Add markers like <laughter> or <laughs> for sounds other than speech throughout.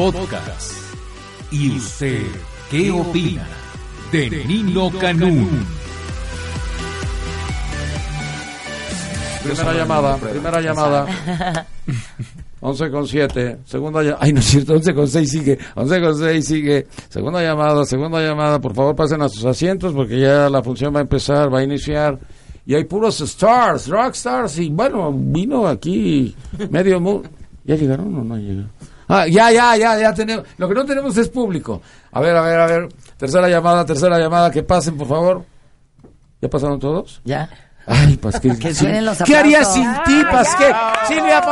Podcast. ¿Y usted qué opina de Nino Canún? Primera llamada, primera llamada. <laughs> 11 con 7, segunda llamada. Ay, no es cierto, 11 con 6 sigue. 11 con 6 sigue. Segunda llamada, segunda llamada. Por favor, pasen a sus asientos porque ya la función va a empezar, va a iniciar. Y hay puros stars, rock stars. Y bueno, vino aquí medio mundo. ¿Ya llegaron o no llegaron? Ah, ya, ya, ya, ya tenemos. Lo que no tenemos es público. A ver, a ver, a ver. Tercera llamada, tercera llamada. Que pasen, por favor. ¿Ya pasaron todos? Ya. Ay, Pasquel. Que <laughs> suenen los ¿Qué haría sin ti, Pasquel? Silvia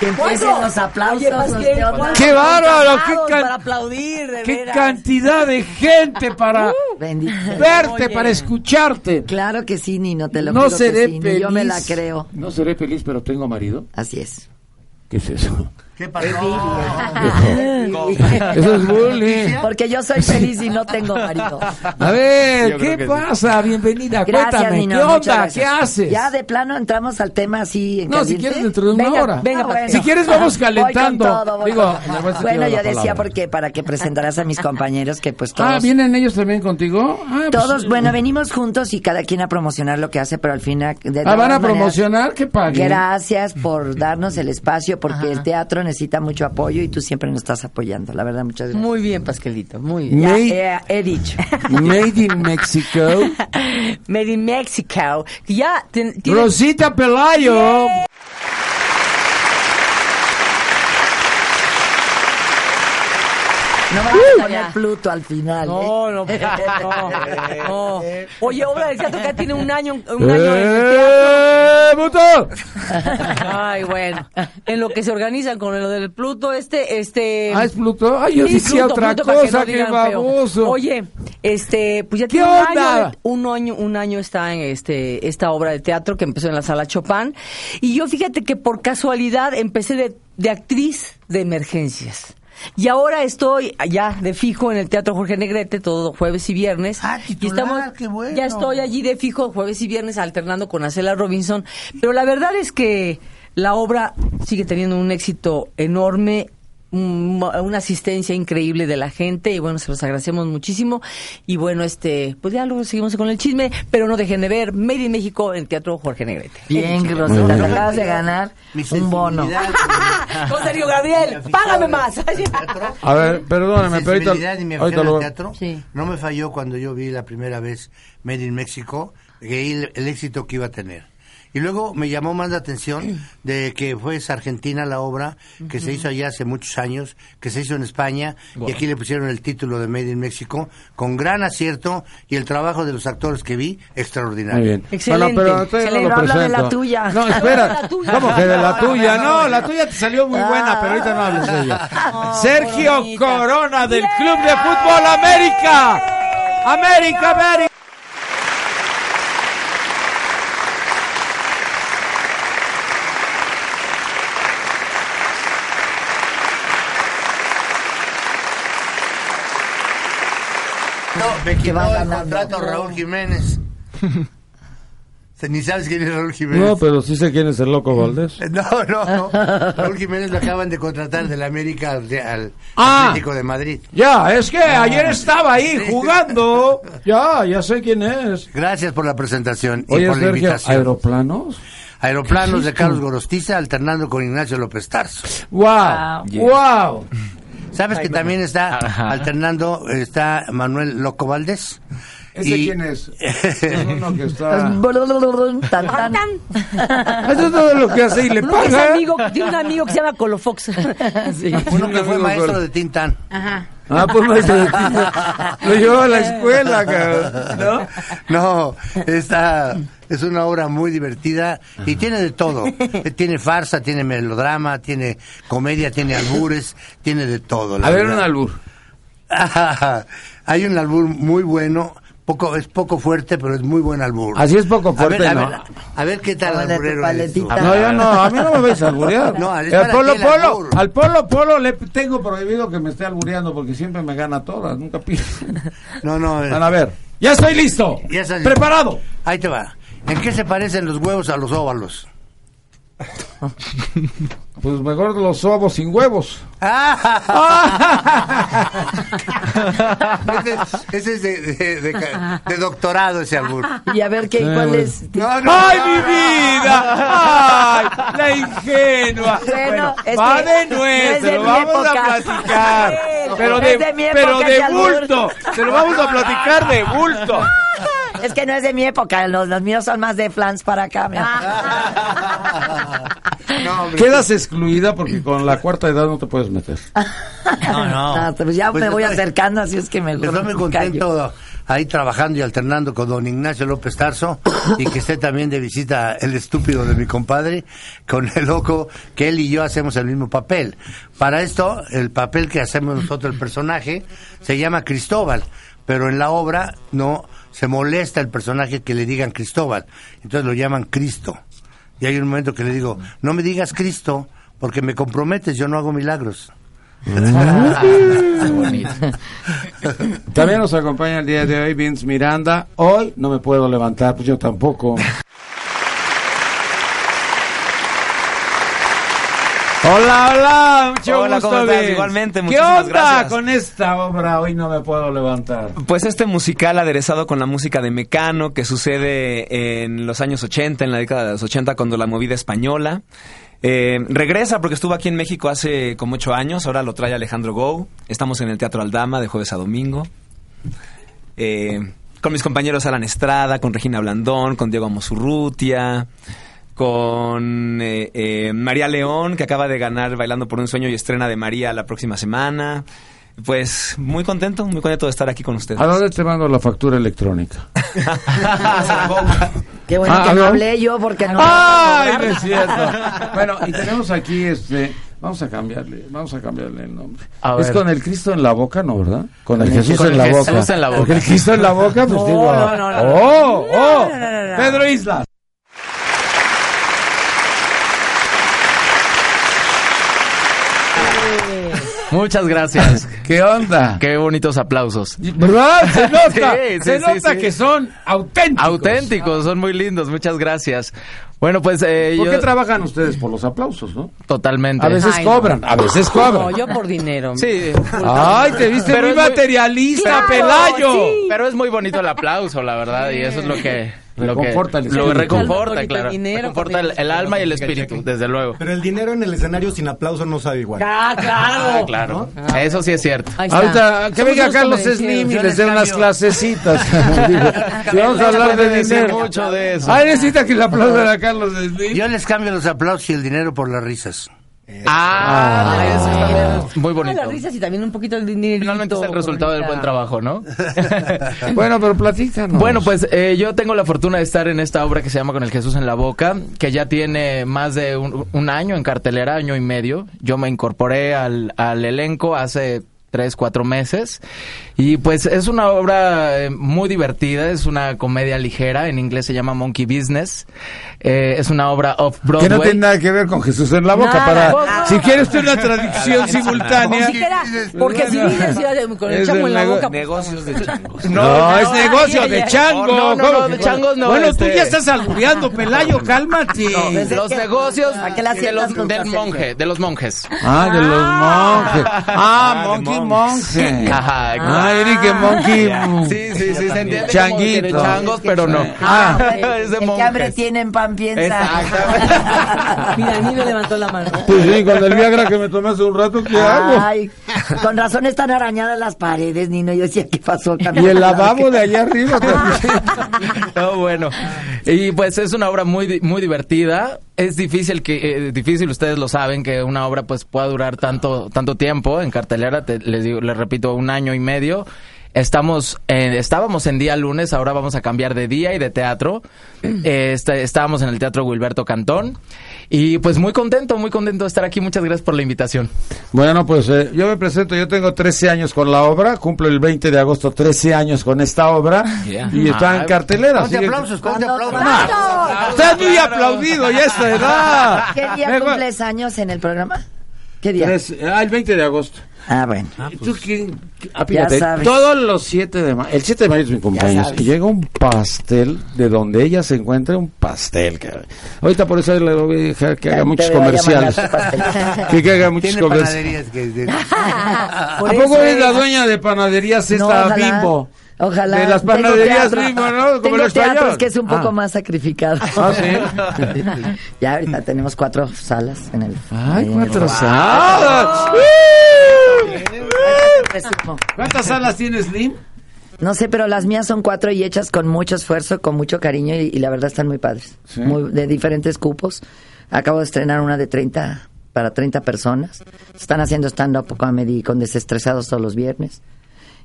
Que empiecen los aplausos. Oye, los ¿cuántos ¡Qué bárbaro! ¡Qué, can- para aplaudir, de qué cantidad de gente para Bendito. verte, Oye. para escucharte! Claro que sí, Nino, te lo No juro que seré sí, ni feliz. Yo me la creo. No seré feliz, pero tengo marido. Así es. ¿Qué es eso? ¿Qué pasó? <laughs> Eso es bullying. Porque yo soy feliz y no tengo marido. A ver, ¿qué sí. pasa? Bienvenida, Gracias, cuéntame. Nino. ¿Qué onda? ¿Qué haces? Ya de plano entramos al tema así en No, si quieres dentro de una Venga, hora. venga, bueno. Si quieres vamos Voy con calentando. todo, voy Digo, bueno, yo decía porque para que presentaras a mis compañeros que pues todos Ah, ¿vienen ellos también contigo? Ah, pues, todos, bueno, venimos juntos y cada quien a promocionar lo que hace, pero al final de Ah, ¿van a maneras, promocionar? Que paguen. Gracias por <laughs> darnos el espacio porque el teatro necesita mucho apoyo y tú siempre nos estás apoyando. La verdad, muchas gracias. Muy bien, Pasquelito, muy bien. Ya, Made- eh, he dicho. <laughs> Made in Mexico. <laughs> Made in Mexico. Ya ten- tiene- Rosita Pelayo. No me a poner Pluto al final. ¿eh? No, no, <laughs> no, no. Oye, obra del teatro que ya tiene un año, un año en el teatro. ¡Eh, puto! Ay, bueno. En lo que se organizan con lo del Pluto, este, este. Ah, es Pluto. Ay, yo Sí, decía Pluto, otra Pluto, para que cosa, no feo. baboso. Oye, este, pues ya ¿Qué tiene un onda? año, un año, un año está en este, esta obra de teatro que empezó en la sala Chopin. Y yo fíjate que por casualidad empecé de, de actriz de emergencias. Y ahora estoy allá de fijo en el Teatro Jorge Negrete, todo jueves y viernes. Ah, y qué bueno. Ya estoy allí de fijo jueves y viernes alternando con Acela Robinson. Pero la verdad es que la obra sigue teniendo un éxito enorme, una asistencia increíble de la gente y bueno, se los agradecemos muchísimo. Y bueno, este, pues ya luego seguimos con el chisme, pero no dejen de ver Made in México en el Teatro Jorge Negrete. Bien, Rosita, te acabas de ganar un bono. <laughs> Con Sergio Gabriel, págame más. A ver, perdóname, pero ahorita, sensibilidad y mi ahorita lo... al teatro Sí. no me falló cuando yo vi la primera vez Made in México, el éxito que iba a tener. Y luego me llamó más la atención de que fue esa Argentina la obra que se hizo allá hace muchos años, que se hizo en España y aquí le pusieron el título de Made in México con gran acierto y el trabajo de los actores que vi extraordinario. Muy bien. Excelente, Bueno, pero excelente. no lo Habla de la tuya. No, espera. ¿Cómo que de la tuya? No, la <laughs> tuya te salió muy buena, pero ahorita no hables de ella. <laughs> Sergio bonita. Corona del Club de Fútbol América. América, América. Me Que va quitó el ganando. contrato Raúl Jiménez. <laughs> Ni sabes quién es Raúl Jiménez. No, pero sí sé quién es el loco Valdés. <laughs> No, no, no. <laughs> Raúl Jiménez lo acaban de contratar del América al, al Ah. Atlético de Madrid. Ya, es que ayer estaba ahí jugando. Ya, ya sé quién es. Gracias por la presentación y por la invitación. ¿aeroplanos? Aeroplanos de Carlos Gorostiza alternando con Ignacio López Tarso. ¡Wow! ¡Wow! ¿Sabes que también está alternando, está Manuel Loco Valdés? ¿Ese Y- quién es? Es uno que está... <laughs> Tan, tan. <laughs> Eso es todo lo que hace y le que es paga. amigo, tiene un amigo que se llama Colofox. <laughs> Sí. Uno que fue maestro de Tintán. Ajá. Ah, pues maestro de tinta. Lo llevó a la escuela, cabrón. ¿No? No, esta es una obra muy divertida y tiene de todo. <laughs> Eh, Tiene farsa, tiene melodrama, tiene comedia, tiene albures, tiene de todo. la A ver, verdad. un albur. <laughs> Hay un albur muy bueno, poco, es poco fuerte, pero es muy buen albur. Así es poco A fuerte, a ver, a ver qué tal tu alburero eres tú. paletita. No, yo no, a mí no me vais a alburear. <laughs> No, al para polo ti el polo, albur. al polo polo le tengo prohibido que me esté albureando porque siempre me gana todas, nunca pido. No, no, eh, Van a ver. Ya estoy listo. Ya estás- Preparado. ahí te va. ¿En qué se parecen los huevos a los óvalos? <laughs> Pues mejor los ovos sin huevos. <laughs> ese, ese es de, de- de de doctorado ese albur. Y a ver qué, cuál es. No, no. ¡Ay, mi vida! ¡Ay, la ingenua! Bueno, es va de no nuez, se lo vamos a platicar. <laughs> Pero de, pero de bulto. Se lo vamos a platicar de bulto. Es que no es de mi época, los, los míos son más de flans para acá. mi amor. <laughs> No, hombre. Quedas excluida porque con la cuarta edad no te puedes meter. No, no. Ah, pues ya Pues me voy estoy- acercando, así es que mejor Estoy muy me contento ahí trabajando y alternando con don Ignacio López Tarso y que esté también de visita el estúpido de mi compadre con el loco que él y yo hacemos el mismo papel. Para esto, el papel que hacemos nosotros, el personaje, se llama Cristóbal, pero en la obra no se molesta el personaje que le digan Cristóbal, entonces lo llaman Cristo. Y hay un momento que le digo, no me digas Cristo porque me comprometes, yo no hago milagros. <laughs> También nos acompaña el día de hoy Vince Miranda. Hoy no me puedo levantar, pues yo tampoco. Hola, hola, mucho Hola, gusto, ¿cómo estás? Igualmente, ¿Qué muchísimas onda gracias. con esta obra? Hoy no me puedo levantar. Pues este musical aderezado con la música de Mecano que sucede en los años 80, en la década de los 80 cuando la movida española. Eh, regresa porque estuvo aquí en México hace como ocho años, ahora lo trae Alejandro Gou. Estamos en el Teatro Aldama de jueves a domingo. Eh, con mis compañeros Alan Estrada, con Regina Blandón, con Diego Amosurrutia, con eh, eh, María León, que acaba de ganar Bailando por un Sueño y estrena de María la próxima semana. Pues muy contento, muy contento de estar aquí con ustedes. ¿A dónde te mando la factura electrónica? <laughs> Qué bueno Ah, que no hablé yo porque no. ¡Ay, no es cierto! <laughs> Bueno, y tenemos aquí este. Vamos a cambiarle, vamos a cambiarle el nombre. A es ver. con el Cristo en la boca, ¿no, verdad? Con el Jesús con en el la Jesús boca. en la boca. Porque el Cristo en la boca, pues digo. no, no, no. ¡Oh! ¡Oh! No, no, no, no. Pedro Islas. Muchas gracias. <laughs> ¿Qué onda? Qué bonitos aplausos. ¿Verdad? Se <laughs> nota. Sí, sí, se sí, nota sí. que son auténticos. Auténticos, son muy lindos. Muchas gracias. Bueno, pues eh, ¿Por yo qué trabajan ustedes? Por los aplausos, ¿no? totalmente. A veces Ay, no. cobran, a veces cobran. No, yo por dinero. Sí. Ay, te viste Pero muy materialista, Claro, Pelayo. sí. Pero es muy bonito el aplauso, la verdad, y eso es lo que lo que Reconforta el reconforta, claro. dinero, reconforta el, el alma y el espíritu, desde luego. Pero el dinero en el escenario sin aplauso no sabe igual. Ah, claro. Claro. Eso sí es cierto. Ahorita que venga Carlos. Slim y les dé unas clasecitas. <laughs> si vamos a hablar de dinero. mucho de eso. Ay, necesita que le aplaudan a Carlos Slim. Yo les cambio los aplausos y el dinero por las risas. Ah, eso también es muy Ah, bonito. las risas y también un poquito el dinero. Finalmente es el resultado del buen trabajo, ¿no? <laughs> Bueno, pero platícanos. Bueno, pues eh, yo tengo la fortuna de estar en esta obra que se llama Con el Jesús en la Boca, que ya tiene más de un, un año en cartelera, año y medio. Yo me incorporé al, al elenco hace tres, cuatro meses. Y pues es una obra eh, muy divertida, es una comedia ligera, en inglés se llama Monkey Business. Eh, es una obra que off-Broadway. no tiene nada que ver con Jesús en la boca. Nada, para no. Si quieres usted una traducción simultánea. Porque si dices con el es chango en la boca. pues, Negocios de changos. No, es negocio de chango. no, no, ¿Cómo no, que- de changos no, Bueno, este- tú ya estás albureando, <laughs> Pelayo, cálmate. Los que- negocios ¿A qué la de los- del monje, de los monjes. Ah, de los monjes. Ah, Monkey Monje. <laughs> Ajá, Ah, Eric Monkey. Sí, sí, sí, se entiende Changuito. de changos, pero no. Ah, <laughs> es de el que hambre monjes. tiene en pan piensa. Exactamente. <laughs> Mira, el niño levantó la mano. Pues sí, con el Viagra que me tomé hace un rato, ¿qué hago? Ay, con razón están arañadas las paredes, Nino. Yo decía, ¿qué pasó? Y el lavabo de allá arriba también. No, bueno. Y pues es una obra muy muy divertida. Es difícil que eh, difícil ustedes lo saben que una obra pues pueda durar tanto tanto tiempo en cartelera, te- les digo, les repito, un año y medio. Estamos, eh, estábamos en día lunes, ahora vamos a cambiar de día y de teatro. Eh, está- estábamos en el Teatro Wilberto Cantón. Y pues muy contento, muy contento de estar aquí. Muchas gracias por la invitación. Bueno, pues eh, yo me presento, yo tengo 13 años con la obra, cumplo el 20 de agosto 13 años con esta obra Yeah. y está en Ay, cartelera. Ponte aplausos, ponte aplausos. ¡Bravo! Está muy aplaudido ya esta edad. ¿Qué día Me- cumples años en el programa? ¿Qué día? Tres- ah, el 20 de agosto. Ah, bueno. ¿Tú quién? Ah, fíjate, sabes. todos los 7 de mayo, el 7 de mayo es mi cumpleaños, y llega un pastel de donde ella se encuentra, un pastel. caray. Ahorita por eso le voy a dejar que haga muchos comerciales. <laughs> que, que haga muchos comerciales. <laughs> ¿A poco es la dueña de panaderías esta No, Bimbo? Ojalá. De las panaderías ¿no? Como español. teatros que es un poco Ah. más sacrificado. Ah, sí. <laughs> ya ahorita tenemos cuatro salas en el. Ay, en el- cuatro salas. ¿Cuántas salas tienes, Slim? No sé, pero las mías son cuatro y hechas con mucho esfuerzo, con mucho cariño y, y la verdad están muy padres. Sí. Muy, de diferentes cupos. Acabo de estrenar una de 30 para 30 personas. Están haciendo stand-up comedy con desestresados todos los viernes.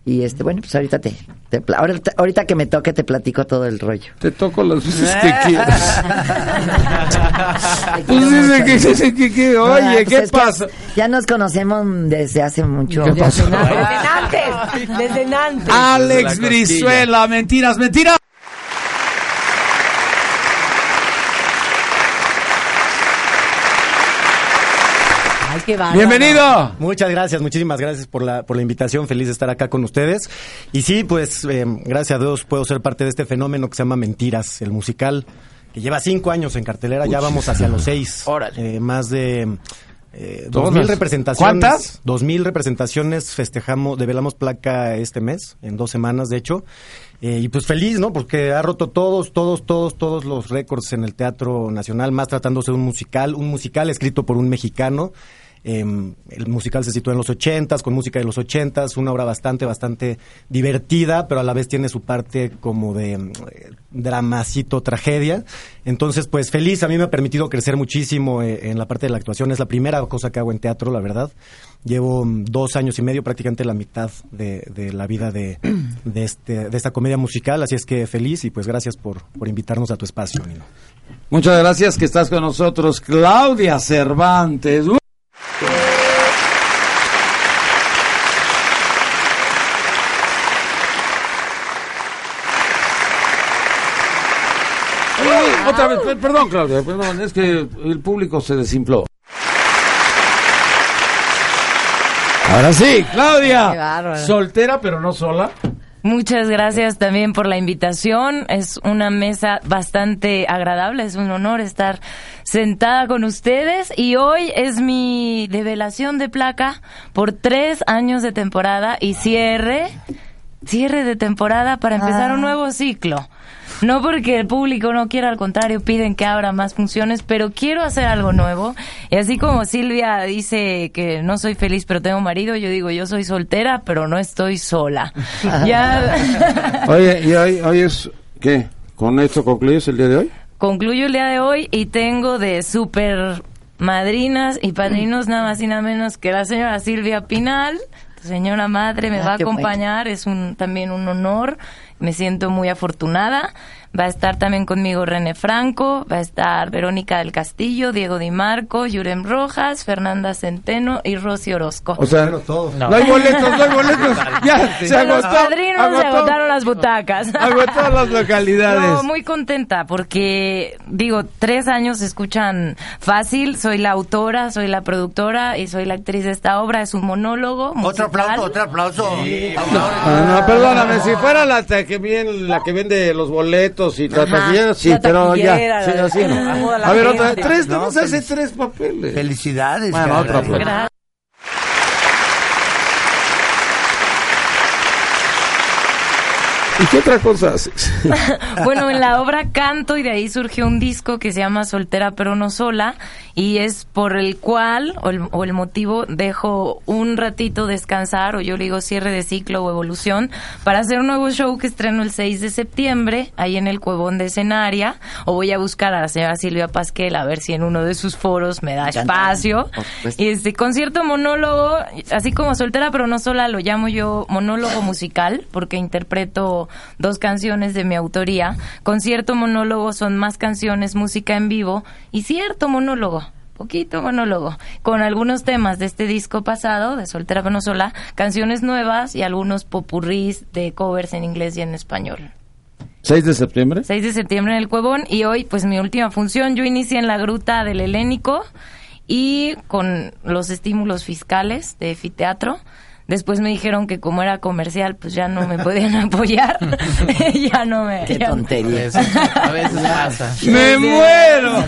Y este, bueno, pues ahorita te, te ahorita, ahorita que me toque te platico todo el rollo. Te toco las veces que quieras. <laughs> Te Pues que, que, que, Ah, oye, pues ¿qué pasa? Ya nos conocemos desde hace mucho. ¿Qué pasó? Desde antes, desde antes. Alex Brizuela, mentiras, mentiras. Qué bárbaro. Bienvenido. Muchas gracias, muchísimas gracias por la, por la invitación. Feliz de estar acá con ustedes. Y sí, pues eh, gracias a Dios puedo ser parte de este fenómeno que se llama Mentiras, el musical, que lleva cinco años en cartelera. Ya vamos hacia los seis. <laughs> Órale. Eh, más de eh, dos mil representaciones. ¿Cuántas? Dos mil representaciones festejamos, develamos placa este mes, en dos semanas de hecho. Eh, y pues feliz, ¿no? Porque ha roto todos, todos, todos, todos los récords en el Teatro Nacional, más tratándose de un musical, un musical escrito por un mexicano. Eh, el musical se sitúa en los ochentas, con música de los ochentas, una obra bastante, bastante divertida, pero a la vez tiene su parte como de eh, dramacito, tragedia. Entonces, pues feliz, a mí me ha permitido crecer muchísimo eh, en la parte de la actuación. Es la primera cosa que hago en teatro, la verdad. Llevo mm, dos años y medio, prácticamente la mitad de, de la vida de, <clears throat> de, este, de esta comedia musical, así es que feliz y pues gracias por, por invitarnos a tu espacio, Nino. Muchas gracias que estás con nosotros, Claudia Cervantes. Uh. Oye, Otra vez, per- perdón, Claudia, perdón, es que el público se desinfló. Ahora sí, Claudia. Soltera, pero no sola. Muchas gracias también por la invitación. Es una mesa bastante agradable. Es un honor estar sentada con ustedes. Y hoy es mi develación de placa por tres años de temporada y cierre, cierre de temporada para empezar un nuevo ciclo. No porque el público no quiera, al contrario, piden que abra más funciones, pero quiero hacer algo nuevo. Y así como Silvia dice que no soy feliz, pero tengo marido, yo digo, yo soy soltera, pero no estoy sola. <laughs> ya Oye, ¿y hoy, hoy es qué? ¿Con esto concluyes el día de hoy? concluyo el día de hoy y tengo de super madrinas y padrinos nada más y nada menos que la señora Silvia Pinal. Tu señora madre me Ah, va a bueno. acompañar, es un también un honor. Me siento muy afortunada. Va a estar también conmigo René Franco, va a estar Verónica del Castillo, Diego Di Marco, Yurem Rojas, Fernanda Centeno y Rosy Orozco. O sea, todo. no. hay boletos, no hay boletos. Ya, se Con los agotó. padrinos se agotaron las butacas. Agotó las localidades. No, muy contenta porque, digo, tres años se escuchan fácil. Soy la autora, soy la productora y soy la actriz de esta obra. Es un monólogo. Otro aplauso, otro aplauso. Ah, no, perdóname, si fuera la que bien, la que vende los boletos y la Ajá, taquillera, sí, la pero ya, sí, así no. A ver, otra, tres, No, no, se hace felic- tres papeles. Felicidades. Bueno, caray. otro aplauso. Gracias. ¿Y qué otra cosa haces? <laughs> bueno, en la obra canto y de ahí surgió un disco que se llama Soltera pero no sola y es por el cual o el, o el motivo dejo un ratito descansar o yo le digo cierre de ciclo o evolución para hacer un nuevo show que estreno el 6 de septiembre ahí en el Cuevón de Escenaria o voy a buscar a la señora Silvia Pasquel a ver si en uno de sus foros me da espacio. Y este concierto monólogo, así como Soltera pero no sola lo llamo yo monólogo musical porque interpreto dos canciones de mi autoría. Concierto monólogo son más canciones, música en vivo y cierto monólogo. Poquito monólogo, con algunos temas de este disco pasado, de Soltera pero no sola, canciones nuevas y algunos popurrís de covers en inglés y en español. ¿6 de septiembre? 6 de septiembre en el Cuevón y hoy pues mi última función, yo inicié en la Gruta del Helénico y con los estímulos fiscales de Efiteatro. Después me dijeron que como era comercial, pues ya no me podían <laughs> apoyar. <laughs> ya no me... Qué ya- tontería. A veces pasa. <laughs> ¡Me muero!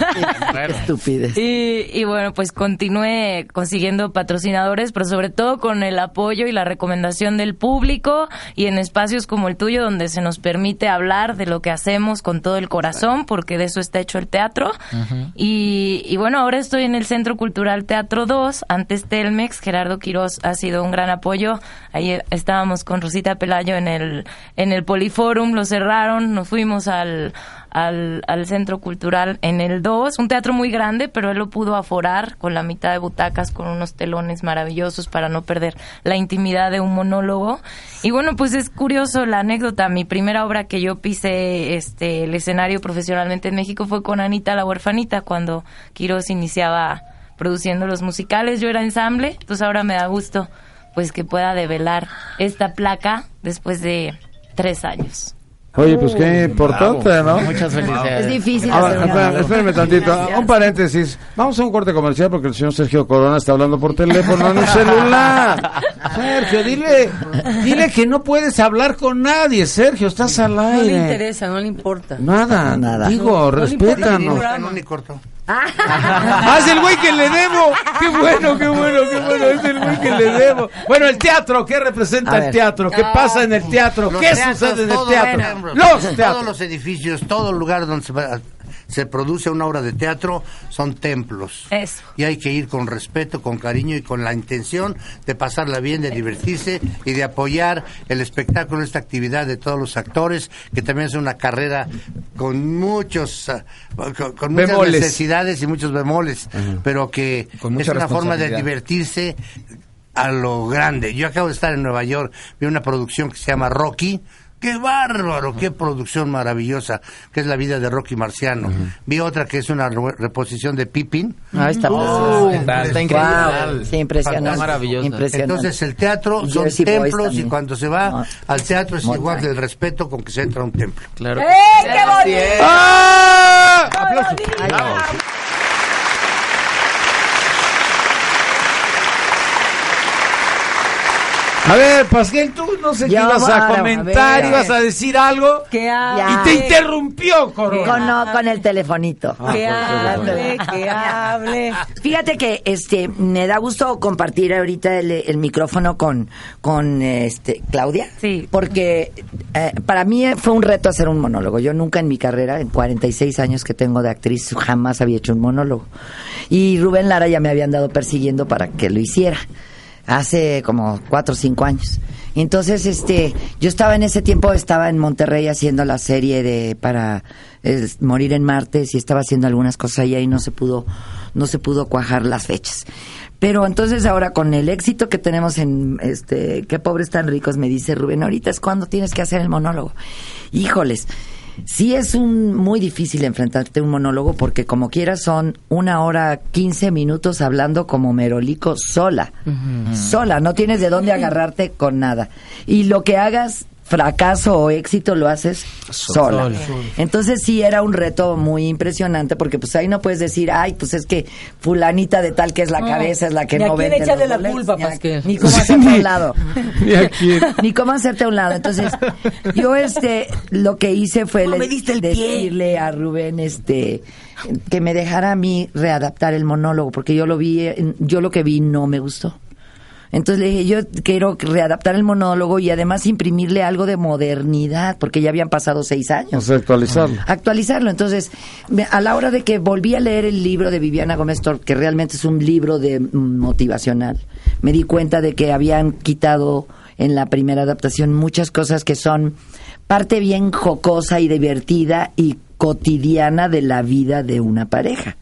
Estupidez. Y, y bueno, pues continué consiguiendo patrocinadores, pero sobre todo con el apoyo y la recomendación del público y en espacios como el tuyo donde se nos permite hablar de lo que hacemos con todo el corazón, porque de eso está hecho el teatro. y, y bueno, ahora estoy en el Centro Cultural Teatro 2, antes Telmex, Gerardo Quiroz ha sido un gran apoyo. Ahí eh, estábamos con Rosita Pelayo en el, en el Poliforum, lo cerraron, nos fuimos al, al, al Centro Cultural en el 2, un teatro muy grande, pero él lo pudo aforar con la mitad de butacas, con unos telones maravillosos para no perder la intimidad de un monólogo. Y bueno, pues es curioso la anécdota. Mi primera obra que yo pisé este, el escenario profesionalmente en México fue con Anita la huerfanita, cuando Quiroz iniciaba produciendo los musicales. Yo era ensamble, entonces ahora me da gusto pues que pueda develar esta placa después de tres años. Oye, pues qué importante, ¿no? Muchas felicidades. Es difícil Ahora, espérame, espérame tantito. Gracias. Un paréntesis. Vamos a un corte comercial porque el señor Sergio Corona está hablando por teléfono en un celular. Sergio, dile, dile que no puedes hablar con nadie, Sergio, estás al No le aire. interesa, no le importa. Nada, Nada. Digo, No, no le importa respétanos. ningún No, ni corto. ¡Ah, es el güey que le debo! ¡Qué bueno, qué bueno, qué bueno! Es el güey que le debo. Bueno, el teatro, ¿qué representa el teatro? ¿Qué pasa en el teatro? Los ¿Qué teatros, sucede en el teatro? bueno, Los Todos teatros. los edificios, todo lugar donde se, va- se produce una obra de teatro son templos. Eso. Y hay que ir con respeto, con cariño y con la intención de pasarla bien, de divertirse y de apoyar el espectáculo, esta actividad de todos los actores, que también es una carrera con muchos, ah, con, con muchas Bemoles. necesidades y muchos bemoles, pero que es una forma de divertirse a lo grande. Yo acabo de estar en Nueva York, vi una producción que se llama Rocky. ¡Qué bárbaro! ¡Qué producción maravillosa! Que es la vida de Rocky Marciano. Vi otra que es una re- reposición de Pippin. Ahí está. Oh, Está, está Wow, increíble. sí, impresionante. Está maravilloso. Impresionante. Entonces el teatro son Jersey templos y cuando se va No. al teatro es Muy igual del respeto con que se entra a un templo. Claro. ¡Ah! A ver, Pasquel, tú no sé qué ibas a bueno, a comentar, ver. ibas a decir algo Que Ya. y te interrumpió, Corona. Con, no, con el telefonito. Que hable, que hable. Fíjate que este me da gusto compartir ahorita el, el micrófono con con este Claudia. Sí. Porque eh, para mí fue un reto hacer un monólogo. Yo nunca en mi carrera, en 46 años que tengo de actriz, jamás había hecho un monólogo. Y Rubén Lara ya me había andado persiguiendo para que lo hiciera. Hace como cuatro o cinco años. Entonces, este, yo estaba en ese tiempo, estaba en Monterrey haciendo la serie de para morir en martes y estaba haciendo algunas cosas allá y no se pudo, no se pudo cuajar las fechas. Pero entonces ahora con el éxito que tenemos en este, qué pobres tan ricos, me dice Rubén, ahorita es cuando tienes que hacer el monólogo. Híjoles, sí es un muy difícil enfrentarte a un monólogo porque como quieras son una hora quince minutos hablando como merolico sola, sola, no tienes de dónde <laughs> agarrarte con nada. Y lo que hagas fracaso o éxito lo haces sola. Sola. Entonces sí era un reto muy impresionante porque pues ahí no puedes decir, ay, pues es que fulanita de tal que es la cabeza es la que Ni a no quién vende echarle la culpa, ni a- Pasquel. Ni cómo hacerte a un lado. <laughs> Ni aquí. Ni cómo hacerte a un lado. Entonces, yo este lo que hice fue No pie. decirle a Rubén este que me dejara a mí readaptar el monólogo porque yo lo vi, yo lo que vi no me gustó. Entonces le dije, yo quiero readaptar el monólogo y además imprimirle algo de modernidad, porque ya habían pasado seis años. O sea, actualizarlo. Actualizarlo. Entonces, a la hora de que volví a leer el libro de Viviana Gómez Tor, que realmente es un libro de motivacional, me di cuenta de que habían quitado en la primera adaptación muchas cosas que son parte bien jocosa y divertida y cotidiana de la vida de una pareja.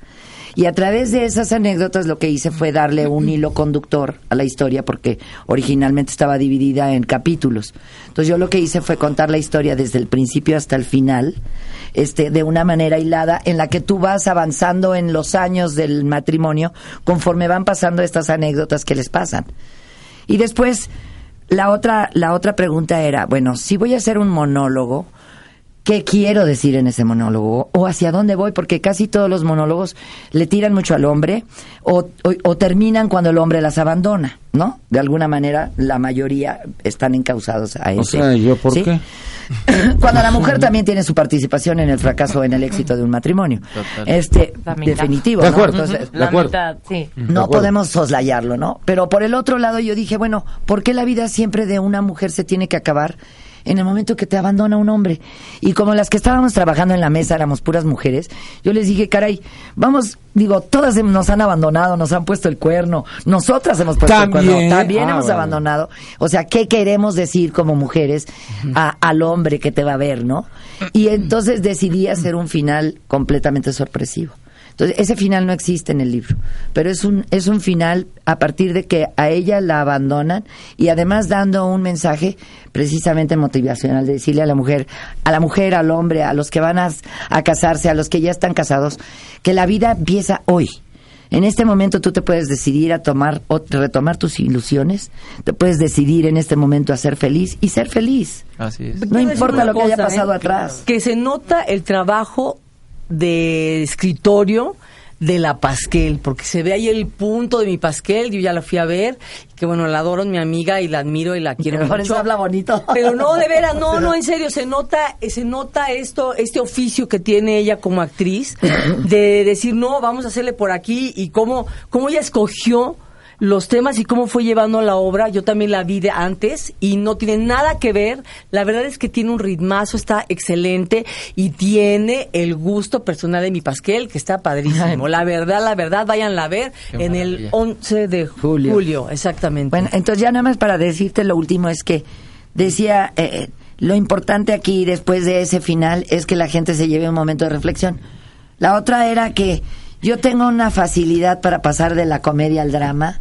Y a través de esas anécdotas lo que hice fue darle un hilo conductor a la historia porque originalmente estaba dividida en capítulos. Entonces yo lo que hice fue contar la historia desde el principio hasta el final, este, de una manera hilada en la que tú vas avanzando en los años del matrimonio conforme van pasando estas anécdotas que les pasan. Y después la otra la otra pregunta era, bueno, si voy a hacer un monólogo, ¿Qué quiero decir en ese monólogo? ¿O hacia dónde voy? Porque casi todos los monólogos le tiran mucho al hombre o, o- o terminan cuando el hombre las abandona, ¿no? De alguna manera, la mayoría están encausados a eso. O sea, ¿yo por qué? <laughs> cuando la mujer también tiene su participación en el fracaso o en el éxito de un matrimonio. Total. Este, definitivo, De ¿no? acuerdo. Entonces, De La acuerdo. mitad, sí. De no acuerdo. podemos soslayarlo, ¿no? Pero por el otro lado yo dije, bueno, ¿por qué la vida siempre de una mujer se tiene que acabar en el momento que te abandona un hombre? Y como las que estábamos trabajando en la mesa éramos puras mujeres, yo les dije, caray, vamos, digo, todas nos han abandonado, nos han puesto el cuerno, nosotras hemos puesto el También. cuerno, también Ah, hemos abandonado. O sea, ¿qué queremos decir como mujeres a- al hombre que te va a ver, no? Y entonces decidí hacer un final completamente sorpresivo. Entonces, ese final no existe en el libro, pero es un, es un final a partir de que a ella la abandonan y además dando un mensaje precisamente motivacional de decirle a la mujer, a la mujer, al hombre, a los que van a, a casarse, a los que ya están casados, que la vida empieza hoy. En este momento tú te puedes decidir a tomar o retomar tus ilusiones, te puedes decidir en este momento a ser feliz y ser feliz. Así es. No Quiero decir importa lo que haya cosa, pasado ¿eh? atrás. Que se nota el trabajo de escritorio de la Pasquel, porque se ve ahí el punto de mi Pasquel, yo ya la fui a ver, que bueno, la adoro, es mi amiga y la admiro y la quiero Por mucho. eso habla bonito. Pero no, de veras, no, <laughs> no, en serio, se nota, se nota esto, este oficio que tiene ella como actriz, de decir, no, vamos a hacerle por aquí, y cómo, cómo ella escogió los temas y cómo fue llevando la obra, yo también la vi de antes y no tiene nada que ver, la verdad es que tiene un ritmazo, está excelente y tiene el gusto personal de mi Pasquel, que está padrísimo, la verdad, la verdad, váyanla a ver Qué en el maravilla. 11 de Julio. julio, exactamente. Bueno, entonces ya nada más para decirte lo último es que decía, eh, lo importante aquí después de ese final es que la gente se lleve un momento de reflexión. La otra era que yo tengo una facilidad para pasar de la comedia al drama.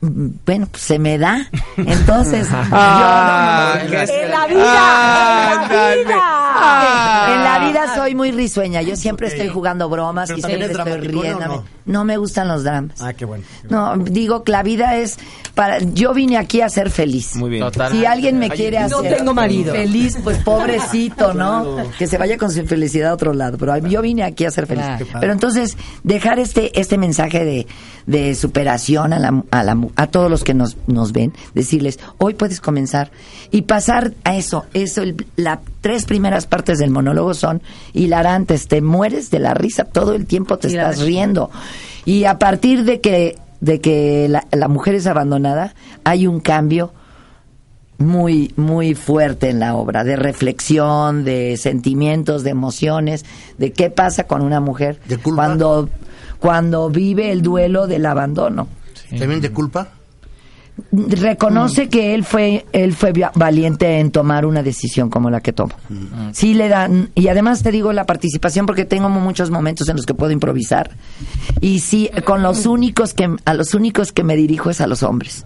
Bueno, pues se me da. Entonces, Ah, <laughs> yo... en la vida, en la vida. En la vida soy muy risueña. Yo siempre estoy jugando bromas Pero y siempre es estoy dramaticón, ¿o riéndome. no? No me gustan los dramas. Ah, qué bueno. No, digo que la vida es para. Yo vine aquí a ser feliz. Muy bien. Total. Si alguien me quiere hacer tengo marido. feliz, pues pobrecito, ¿no? Que se vaya con su felicidad a otro lado. Pero yo vine aquí a ser feliz. Pero entonces, dejar este este mensaje de, de superación a, la, a, la, a todos los que nos, nos ven, decirles, hoy puedes comenzar. Y pasar a eso. eso el- Las tres primeras partes del monólogo son hilarantes. Te mueres de la risa todo el tiempo, te estás riendo. Y a partir de que, de que la, la mujer es abandonada, hay un cambio muy muy fuerte en la obra de reflexión de sentimientos de emociones de qué pasa con una mujer ¿De culpa? cuando cuando vive el duelo del abandono ¿También de culpa? Reconoce que él fue él fue valiente en tomar una decisión como la que tomó. Sí le dan y además te digo la participación porque tengo muchos momentos en los que puedo improvisar. Y sí con los únicos que a los únicos que me dirijo es a los hombres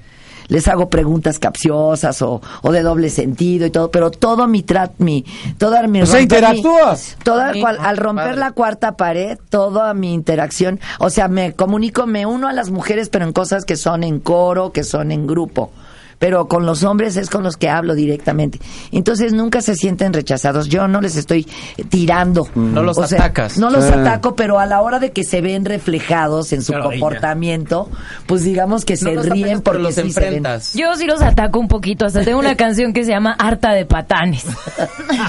les hago preguntas capciosas o, o de doble sentido y todo, pero todo mi trat, mi, toda mi O sea, mi- toda, Sí. cual- al romper padre. la cuarta pared, toda mi interacción, o sea, me comunico, me uno a las mujeres, pero en cosas que son en coro, que son en grupo. Pero con los hombres es con los que hablo directamente. Entonces nunca se sienten rechazados. Yo no les estoy tirando. No los O sea, atacas. No los Sí. ataco, pero a la hora de que se ven reflejados en su Claro, comportamiento, pues digamos que se ríen atacas, porque los sí se ven. enfrentas. Yo sí los ataco un poquito, hasta tengo una <laughs> canción que se llama Harta de Patanes. <laughs>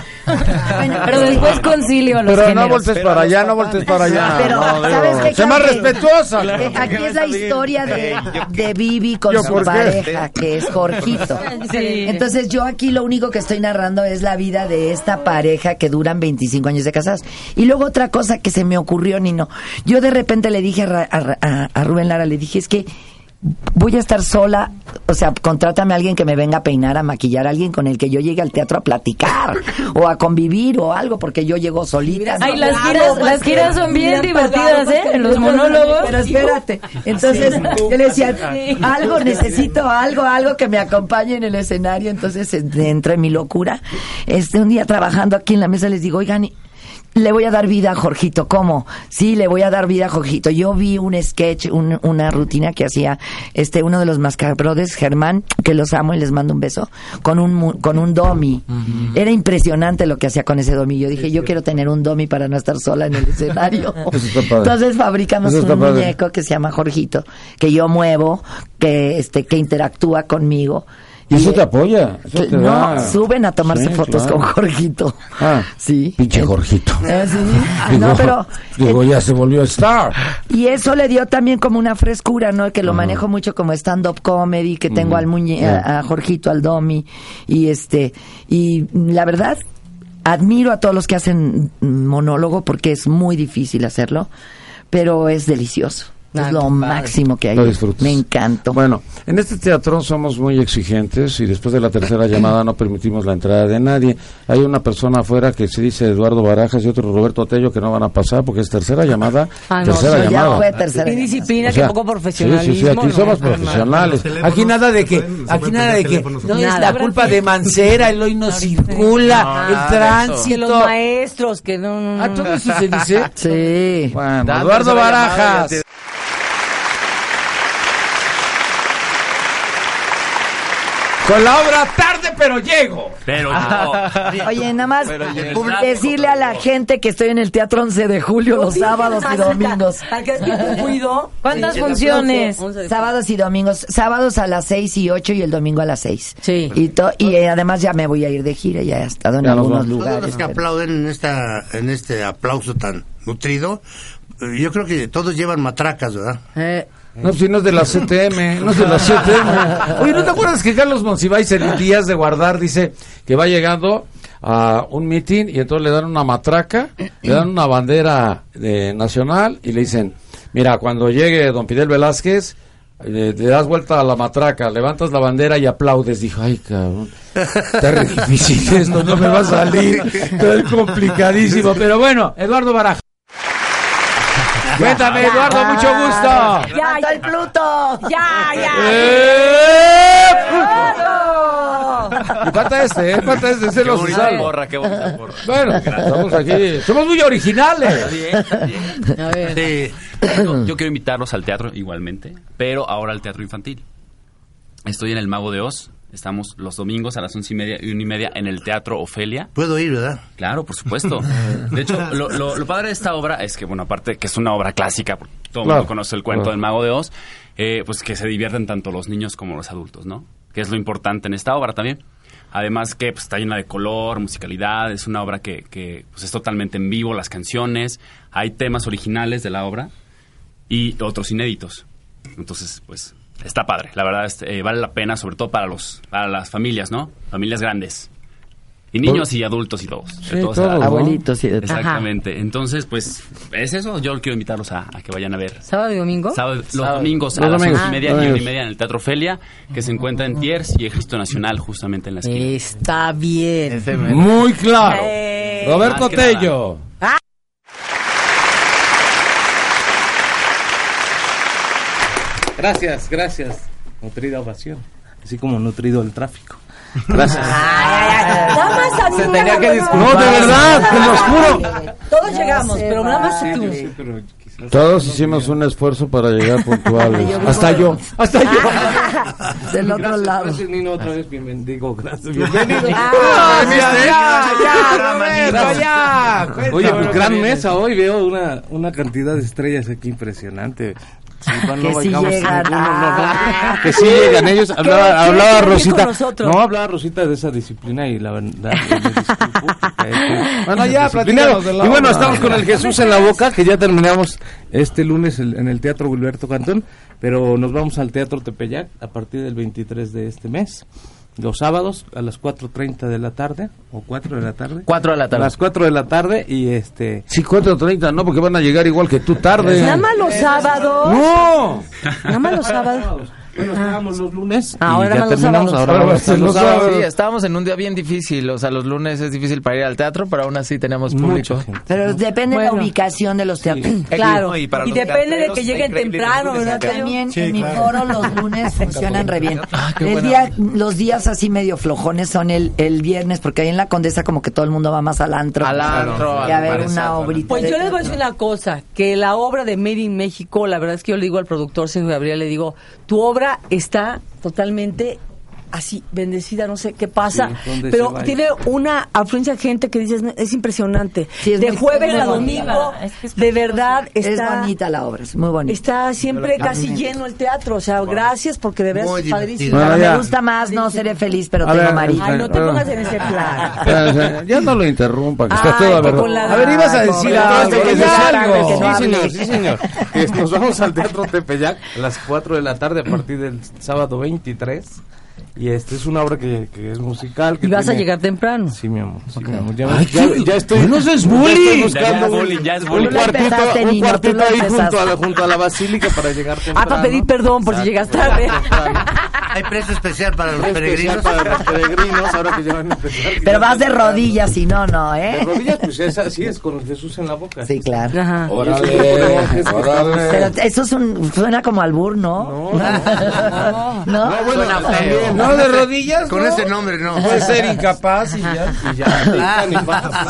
Pero después concilio a los Pero no voltees para allá, no voltees para allá. Pero, no, digo, ¿sabes qué? Sé más respetuosa. Eh, aquí es la historia de, de Vivi con Yo, su pareja, que es Jorgito. <laughs> Sí. Entonces yo aquí lo único que estoy narrando es la vida de esta pareja que duran 25 años de casados. Y luego otra cosa que se me ocurrió, Nino. Yo de repente le dije a, Ra- a Rubén Lara, le dije, es que voy a estar sola, o sea, contrátame a alguien que me venga a peinar, a maquillar, a alguien con el que yo llegue al teatro a platicar o a convivir o algo, porque yo llego solita. Ay, las giras, las giras son bien divertidas, ¿eh? En los monólogos. Pero espérate. Entonces, yo le decía, algo, necesito algo, algo que me acompañe en el escenario. Entonces, entré en mi locura. Este, un día trabajando aquí en la mesa les digo, oigan, le voy a dar vida a Jorgito. ¿Cómo? Sí, le voy a dar vida a Jorgito. Yo vi un sketch, un- una rutina que hacía este uno de los mascabrodes, Germán, que los amo y les mando un beso, con un con un domi. Era impresionante lo que hacía con ese domi. Yo dije, yo quiero tener un domi para no estar sola en el <laughs> escenario. Entonces fabricamos un padre. muñeco que se llama Jorgito, que yo muevo, que este que interactúa conmigo. Y eso eh, te apoya. Eso te no, da- suben a tomarse Sí, fotos claro. con Jorgito. Ah, Sí. Pinche Jorgito. Eh, sí. <laughs> Digo, No, pero digo, ya se volvió star. y eso le dio también como una frescura, ¿no? Que lo manejo mucho como stand-up comedy, que tengo al muñe a, a Jorgito, al Domi, y este, y la verdad, admiro a todos los que hacen monólogo porque es muy difícil hacerlo, pero es delicioso. Ah, es lo máximo que hay. Lo disfrutas. Me encantó. Bueno, en este teatro somos muy exigentes y después de la tercera <coughs> llamada no permitimos la entrada de nadie. Hay una persona afuera que se dice Eduardo Barajas y otro Roberto Tello que no van a pasar porque es tercera llamada. Ah, no, tercera No, ya llamada. fue tercera. Disciplina, O sea, qué poco profesionalismo. Sí, sí, sí, aquí ¿no? somos No, no, no. profesionales. Aquí nada de que, aquí nada de que, no es la culpa de Mancera, el hoy no circula, el Que los tránsito. maestros, que no, no, no. Ah, todo eso se dice. Sí. Bueno, Eduardo Barajas. ya te- Con la obra tarde pero llego. Pero no. Oye, nada más decirle a la gente que estoy en el Teatro 11 de julio los sábados y domingos. ¿Cuántas funciones? 11 de- Sábados y domingos, sábados a las 6 y 8 y el domingo a las 6. Sí. Y, to- y eh, además ya me voy a ir de gira, ya he estado en Ya algunos vamos. Todos lugares. los que pero- aplauden en esta en este aplauso tan nutrido, eh, yo creo que todos llevan matracas, ¿verdad? Eh, No, si no es de la CTM, no es de la CTM. Oye, ¿no te acuerdas que Carlos Monsiváis en días de guardar dice que va llegando a un mitin y entonces le dan una matraca, le dan una bandera nacional y le dicen, mira, cuando llegue don Fidel Velázquez, eh, le das vuelta a la matraca, levantas la bandera y aplaudes. Dijo, ay, cabrón, está difícil esto, no me va a salir, está complicadísimo. Pero bueno, Eduardo Baraja. Cuéntame, Eduardo, mucho gusto. ¡Ya, ya el Pluto! ya, ya. ¡Eh! Y falta este, ¿eh? Falta este, ese Qué lo bonita porra, qué bonita porra. Bueno, estamos aquí. Somos muy originales. Bien, bien. A ver. Sí. Yo, yo quiero invitarlos al teatro igualmente, pero ahora al teatro infantil. Estoy en el Mago de Oz. Estamos los domingos a las once y media y una y media en el Teatro Ofelia. Puedo ir, ¿verdad? Claro, por supuesto. <laughs> De hecho, lo, lo- lo padre de esta obra es que, bueno, aparte que es una obra clásica, porque todo el Claro, mundo conoce el cuento claro. del Mago de Oz, eh, pues que se divierten tanto los niños como los adultos, ¿no? Que es lo importante en esta obra también. Además que pues, está llena de color, musicalidad, es una obra que, que, pues, es totalmente en vivo, las canciones, hay temas originales de la obra y otros inéditos. Entonces, pues, está padre. La verdad, este, eh, vale la pena, sobre todo para los para las familias, ¿no? Familias grandes. Y niños y adultos y todos. de Sí, todas todos, edades. ¿no? Abuelitos y de Exactamente. Entonces, pues, es eso. Yo quiero invitarlos a, a que vayan a ver. ¿Sábado y domingo? Sábado- los Sábado. domingos a Los las domingos. once y media Ah. y una y Domingos. media en el Teatro Ofelia, que se encuentra en Tiers y Ejército Nacional, justamente en la esquina. Está bien. Muy claro. Eh, Roberto. Tello. Gracias, gracias. Nutrida ovación. Así como nutrido el tráfico. <laughs> Gracias. Nada más a mí Se tenía que disculpar. No, de verdad, te lo juro. Todo todos llegamos, pero nada más tú. Todos hicimos un esfuerzo para llegar <laughs> puntuales. Hasta yo. Hasta yo. <laughs> Del otro Gracias, lado. Gracias, Nino, otra vez. Bienvenido. Gracias. Bienvenido. Ah, ya, ya, ya. Oye, pues gran mesa hoy. Veo una, una cantidad de estrellas aquí impresionante. Sí, Juan, <laughs> Que sí llegan. Ah. Que sí llegan ellos. Hablaba, ¿Qué- qué hablaba Rosita. No, hablaba Rosita de esa disciplina y la verdad <laughs> Bueno, ya, Y bueno, estamos con el Jesús en la boca, que ya terminamos este lunes en el Teatro Gilberto Cantón, pero nos vamos al Teatro Tepeyac a partir del 23 de este mes. Los sábados a las 4.30 de la tarde, o 4 de la tarde. 4 de la A tarde. las 4 de la tarde y este... Sí, 4.30, no, porque van a llegar igual que tú tarde. Nada más los sábados. ¡No! Nada más los sábados. Bueno, estábamos los lunes Ah, ahora ya terminamos, vamos a los sábados. Sí, estábamos en un día bien difícil. O sea, los lunes es difícil para ir al teatro, pero aún así tenemos público. Pero depende de la ubicación de los teatros. <clears throat> Claro. Y depende de que lleguen temprano, ¿verdad? También Sí, en mi claro. foro los lunes <laughs> funcionan re bien. Ah, el día, los días así medio flojones son el, el viernes, porque ahí en la Condesa como que todo el mundo va más al antro. Al antro, Y a ver una obrita. Pues yo les voy a decir una cosa, que la obra de Made in México, la verdad es que yo le digo al productor Sergio Gabriel, le digo, tu obra está totalmente así, bendecida, no sé qué pasa, Sí, ¿dónde pero tiene una afluencia de gente que dices, es impresionante. Sí, es de jueves es a domingo, es que es de verdad Es está... bonita la obra, es muy bonita. Está siempre casi lleno el teatro, o sea, gracias porque de verdad es padrísimo. Bueno, me gusta más, no seré feliz, pero A tengo ver, marido. Ay, no te pongas en ese plan. <laughs> Ya no lo interrumpa, que está Ay, todo a ver. con la- A ver, ibas a decir algo. Sí, señor, sí, señor. Que <laughs> nos vamos al Teatro Tepeyac a las 4 de la tarde a partir del sábado 23. Y este es una obra que, que es musical. Que Y vas a llegar temprano. Sí, mi amor. Sí, mi amor. Ya, Ay, ya- estoy. Eso es ya bullying. Ya buscando es bullying, ya es bullying. Cuartito, un Nino, tú cuartito lo ahí junto a, la, junto a la basílica para llegar <laughs> temprano. Ah, para pedir perdón por si llegas tarde. <laughs> Hay precio especial para los Especial peregrinos. para los peregrinos, ahora que ya van a empezar. que Pero vas de rodillas, si no, no, De ¿eh? rodillas, pues es así, es con Jesús en la boca. Sí, claro. Ajá. Órale, Pero órale. eso es un, suena como albur, ¿no? No, no, ¿No? No, <laughs> bueno, también. No, de rodillas. Con no. ese nombre, no. Puede ser incapaz y ya. Y ya.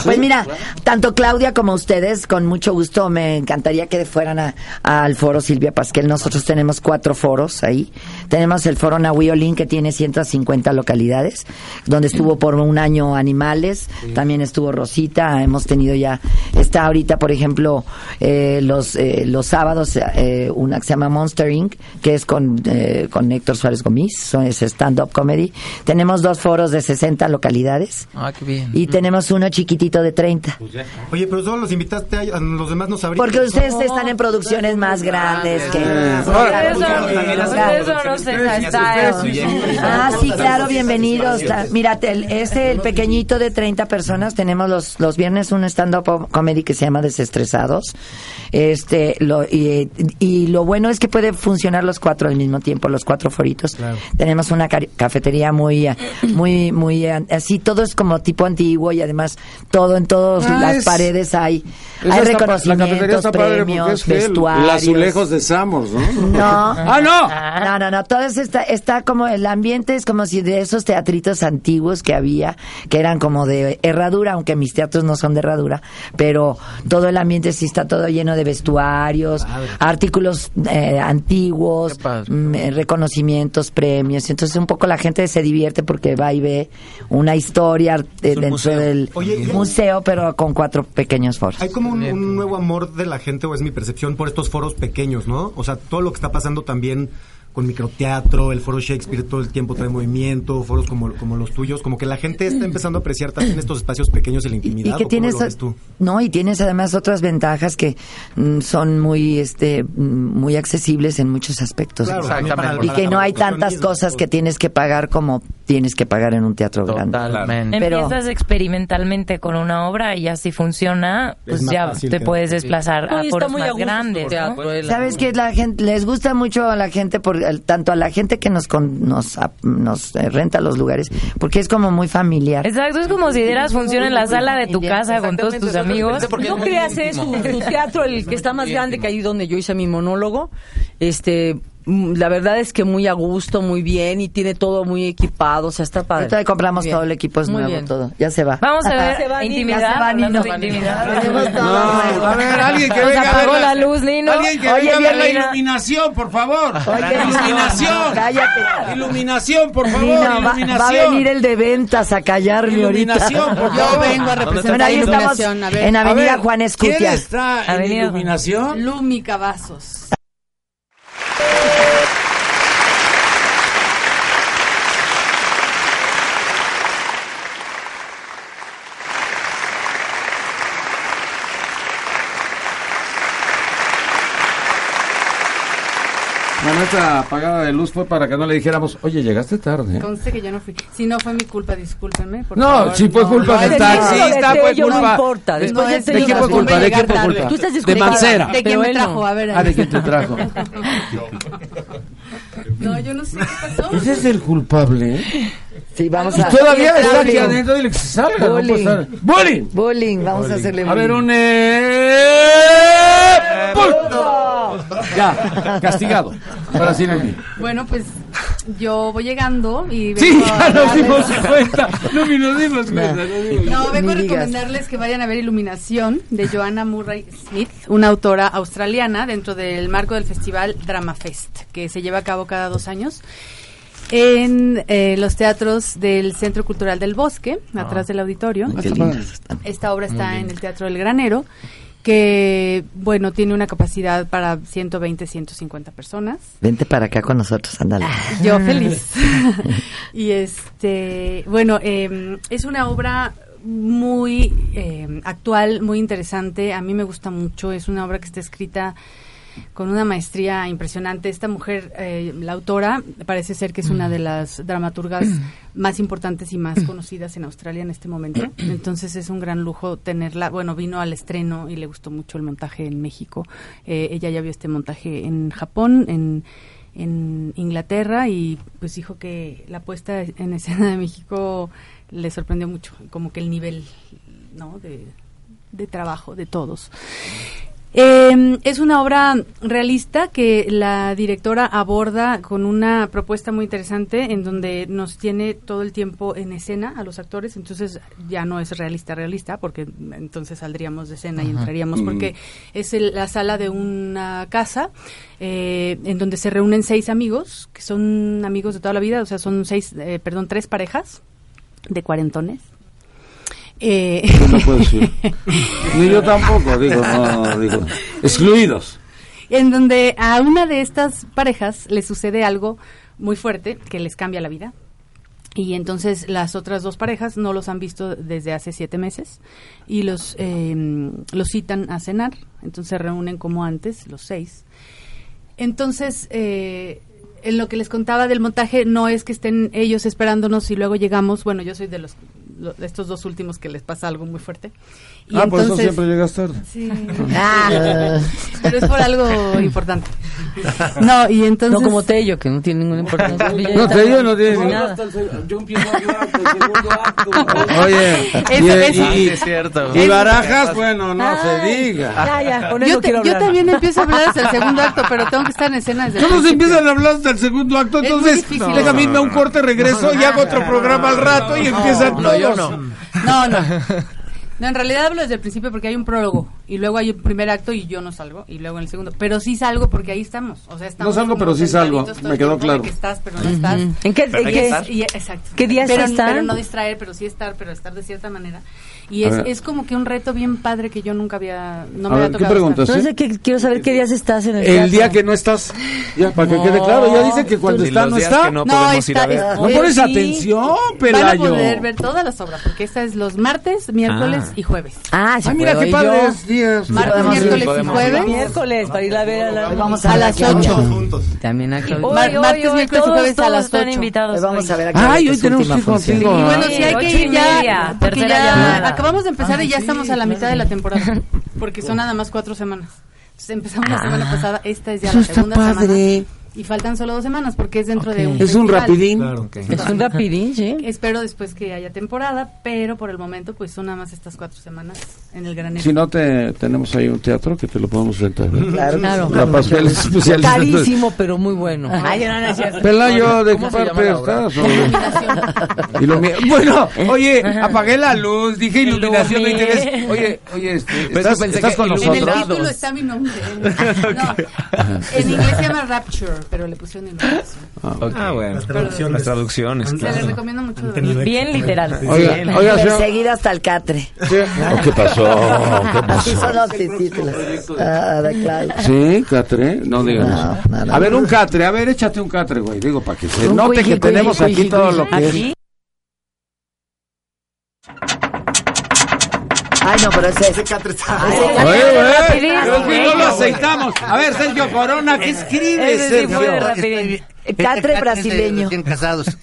Pues mira, tanto Claudia como ustedes, con mucho gusto, me encantaría que fueran a- al foro Silvia Pasquel. Nosotros tenemos cuatro foros ahí. Tenemos el foro Nahuiolín, que tiene 150 localidades, donde estuvo por un año Animales, también estuvo Rosita, hemos tenido ya, está ahorita, por ejemplo, eh, los, eh, los sábados, eh, una que se llama Monster Inc., que es con, eh, con Héctor Suárez Gomis, son- es stand-up comedy. Tenemos dos foros de 60 localidades. Ah, qué bien. Y tenemos uno chiquitito de 30. Oye, pero solo los invitaste a, a los demás no sabrían. Porque ustedes están en producciones más grandes que... Ah, sí, claro, bienvenidos. Mira, el, ese, el pequeñito de 30 personas, tenemos los, los viernes un stand-up comedy que se llama Desestresados. Este, lo, y, y lo bueno es que puede funcionar los cuatro al mismo tiempo, los cuatro foritos. Tenemos una cari- cafetería muy, muy, muy, así, todo es como tipo antiguo y además todo, en todas Ah, las es- paredes hay, hay la reconocimientos, premios, vestuarios. Los azulejos de Samos, ¿no? No. <laughs> ¡Ah, no! No, no, no, todo está, está como, el ambiente es como si de esos teatritos antiguos que había, que eran como de herradura, aunque mis teatros no son de herradura, pero todo el ambiente sí está todo lleno de vestuarios, artículos eh, antiguos, mm, eh, reconocimientos, premios, entonces un poco la gente se divierte porque va y ve una historia eh, un dentro museo. del Oye, museo, pero con cuatro pequeños foros. Hay como un, un nuevo amor de la gente, o es mi percepción, por estos foros pequeños, ¿no? O sea, todo lo que está pasando también con microteatro, el foro Shakespeare todo el tiempo trae movimiento, foros como, como los tuyos, como que la gente está empezando a apreciar también estos espacios pequeños en la y intimidad. que ¿o cómo tienes lo ves tú? no y tienes además otras ventajas que mm, son muy este mm, muy accesibles en muchos aspectos Claro, y que no hay tantas cosas que tienes que pagar como tienes que pagar en un teatro grande. Totalmente. Pero- Empiezas experimentalmente con una obra y ya si funciona, pues ya te puedes desplazar No, a y está foros más grandes, ¿no? teatro, la- sabes que la gente les gusta mucho a la gente por tanto a la gente que nos con- nos nos eh, renta los lugares porque es como muy familiar. Exacto, es como si dieras función en la sala de tu casa con todos tus amigos. No creas, su, su teatro, el que está más grande que ahí donde yo hice mi monólogo, este la verdad es que muy a gusto, muy bien y tiene todo muy equipado, o sea, está padre. Le compramos todo el equipo, es Muy nuevo bien. todo. Ya se va. Vamos a ver <laughs> Se va, intimidad. Ya se va, Nino. intimidad. No, a ver, alguien que Nos venga a ver apagó la luz, Nino. Alguien que Oye, venga a ver la iluminación, por favor. Oye, iluminación. Cállate. Iluminación, por favor, Nino, iluminación. va a venir el de ventas a callarme ahorita. Iluminación, por Yo vengo a representar ahí estamos iluminación. A ver, en A Avenida ver, Juan ¿Quién Escutia. está en Avenida- iluminación? Lumi Cavazos. Thank you. Bueno, esta apagada de luz fue para que no le dijéramos, oye, llegaste tarde. Conste que yo no fui. Si no fue mi culpa, discúlpenme. por No, favor. si fue culpa no, del no, taxista, fue Tello, no culpa. importa, ¿De, después No, de es de quién no fue culpa? culpa ¿De quién fue culpa? Tú estás De. Mancera. ¿De quién me trajo? no. A ver. Ah, ¿de quién te trajo? <laughs> No, yo no sé qué pasó. Ese es el culpable, ¿eh? Sí, vamos Y a... todavía está aquí Bullying. adentro, dile que se salga. no Bullying. estar- ¡Bullying! Bullying, vamos a hacerle A ver, bullying. un... eh. Ya, castigado. Sí. Bueno, pues yo voy llegando y Sí, vengo a ya nos dimos darles- cuenta. No, ni nos dimos cuenta. no dimos cuenta. No, vengo a Ni digas. recomendarles que vayan a ver Iluminación de Joanna Murray Smith, una autora australiana dentro del marco del festival Drama Fest, que se lleva a cabo cada dos años en eh, los teatros del Centro Cultural del Bosque, atrás del auditorio. Qué lindas están. Esta obra está en el Teatro del Granero, que, bueno, tiene una capacidad para 120, 150 personas. Vente para acá con nosotros, ándale. <laughs> Yo feliz. <laughs> y este, bueno, eh, es una obra muy eh, actual, muy interesante. A mí me gusta mucho. Es una obra que está escrita con una maestría impresionante. Esta mujer, eh, la autora, parece ser que es una de las dramaturgas <clears throat> más importantes y más <clears throat> conocidas en Australia en este momento. <clears throat> Entonces es un gran lujo tenerla. Bueno, vino al estreno y le gustó mucho el montaje en México. Eh, ella ya vio este montaje en Japón, en en Inglaterra y pues dijo que la puesta en escena de México le sorprendió mucho, como que el nivel ¿no? de, de trabajo de todos. Eh, es una obra realista que la directora aborda con una propuesta muy interesante en donde nos tiene todo el tiempo en escena a los actores, entonces ya no es realista realista porque entonces saldríamos de escena y entraríamos porque es el- la sala de una casa eh, en donde se reúnen seis amigos que son amigos de toda la vida, o sea son seis, eh, perdón, tres parejas de cuarentones. Eh, No puedo decir. <laughs> Ni yo tampoco, digo, no, digo. Excluidos. en donde a una de estas parejas le sucede algo muy fuerte que les cambia la vida. Y entonces las otras dos parejas no los han visto desde hace siete meses y los, eh, los citan a cenar. Entonces se reúnen como antes, los seis. Entonces, eh, en lo que les contaba del montaje, no es que estén ellos esperándonos y luego llegamos. Bueno, yo soy de los estos dos últimos que les pasa algo muy fuerte. Y ah, por eso entonces- siempre llegas tarde. Sí. Ah. <laughs> Pero es por algo importante. <laughs> No, y entonces... No como Tello, que no tiene ninguna importancia. No, Tello no tiene sin ni- nada. Yo empiezo a hasta el segundo acto. <laughs> Oye, Eso- y, y- Sí, es cierto. y barajas, bueno, no se diga. Ya, ya, con eso Yo, te- yo también empiezo a hablar hasta el segundo acto, pero tengo que estar en escena desde el Todos principio. empiezan a hablar hasta el segundo acto, Es entonces déjame irme a un corte, regreso y hago otro programa al rato y empiezan no, todos. yo no. No, no. No, en realidad hablo desde el principio porque hay un prólogo y luego hay un primer acto y yo no salgo y luego en el segundo. Pero sí salgo porque ahí estamos. O sea, estamos No salgo, pero sí salgo. Me el quedó claro. que estás, pero no estás. ¿En qué, Pero qué- que estar. Y, exacto. ¿Qué días pero, están? Pero no distraer, pero sí estar, pero estar de cierta manera. Y es, es como que un reto bien padre que yo nunca había, no A me ver, había ¿qué tocado. preguntas? estar. No sé qué, quiero saber qué días estás en el El día que no estás, ya, para que No, quede claro, ya dice que cuando está no está. que no No, podemos ir a está- ver. No pones sí. atención, Van a Pelayo. poder ver todas las obras, porque esta es los martes, miércoles Ah. y jueves. Ah, sí Ay, mira qué padres días. Martes, miércoles y jueves. Miércoles, para ir a ver a la... Vamos a, A las aquí ocho. últimos. También a Claudia. Mar- martes, hoy, miércoles y jueves a las están ocho. invitados. Hoy vamos a ver aquí Ay, hoy tenemos que ir contigo. Y Ah. bueno, sí hay que ir ya, porque ya acabamos de empezar y ya sí, estamos a la mitad de la temporada, <laughs> porque son nada más cuatro semanas. Entonces empezamos la semana pasada, esta es ya la segunda semana. Y faltan solo dos semanas porque es dentro de un Es un festival. rapidín. Es un rapidín, sí. Espero después que haya temporada, pero por el momento pues son nada más estas cuatro semanas en el granero. Si no, te, tenemos ahí un teatro que te lo podemos rentar. Claro, Claro. La Pascual es especialista. Carísimo, pero muy bueno. Ay, no, no. Pelayo, ¿de qué ¿Cómo se llama parte estás? o- Y lo mío- Bueno, oye, <laughs> apagué la luz, dije iluminación de interés. Oye, oye, este, ¿estás, pensé estás que con En el nosotros? título está mi nombre. <laughs> No, en inglés se llama Rapture, pero le pusieron iluminación. Ah, bueno. Las traducciones. Las traducciones, Se les claro. recomiendo mucho. Han tenido Bien literal. Oiga, oiga, señor- Perseguida hasta el catre. Oh, ¿Qué pasó? ¿Qué Así pasó? son los títulos. Ah, de claro. Sí, catre, no digas. No, no. A ver, un catre, a ver, échate un catre, güey. Digo, para que se Un note que tenemos aquí todo lo que es. Ay, no, pero ese Ese catre está- que no lo güey. aceitamos. A ver, Sergio Corona, ¿qué escribe, Sergio? Catre brasileño. Recién casados. <laughs>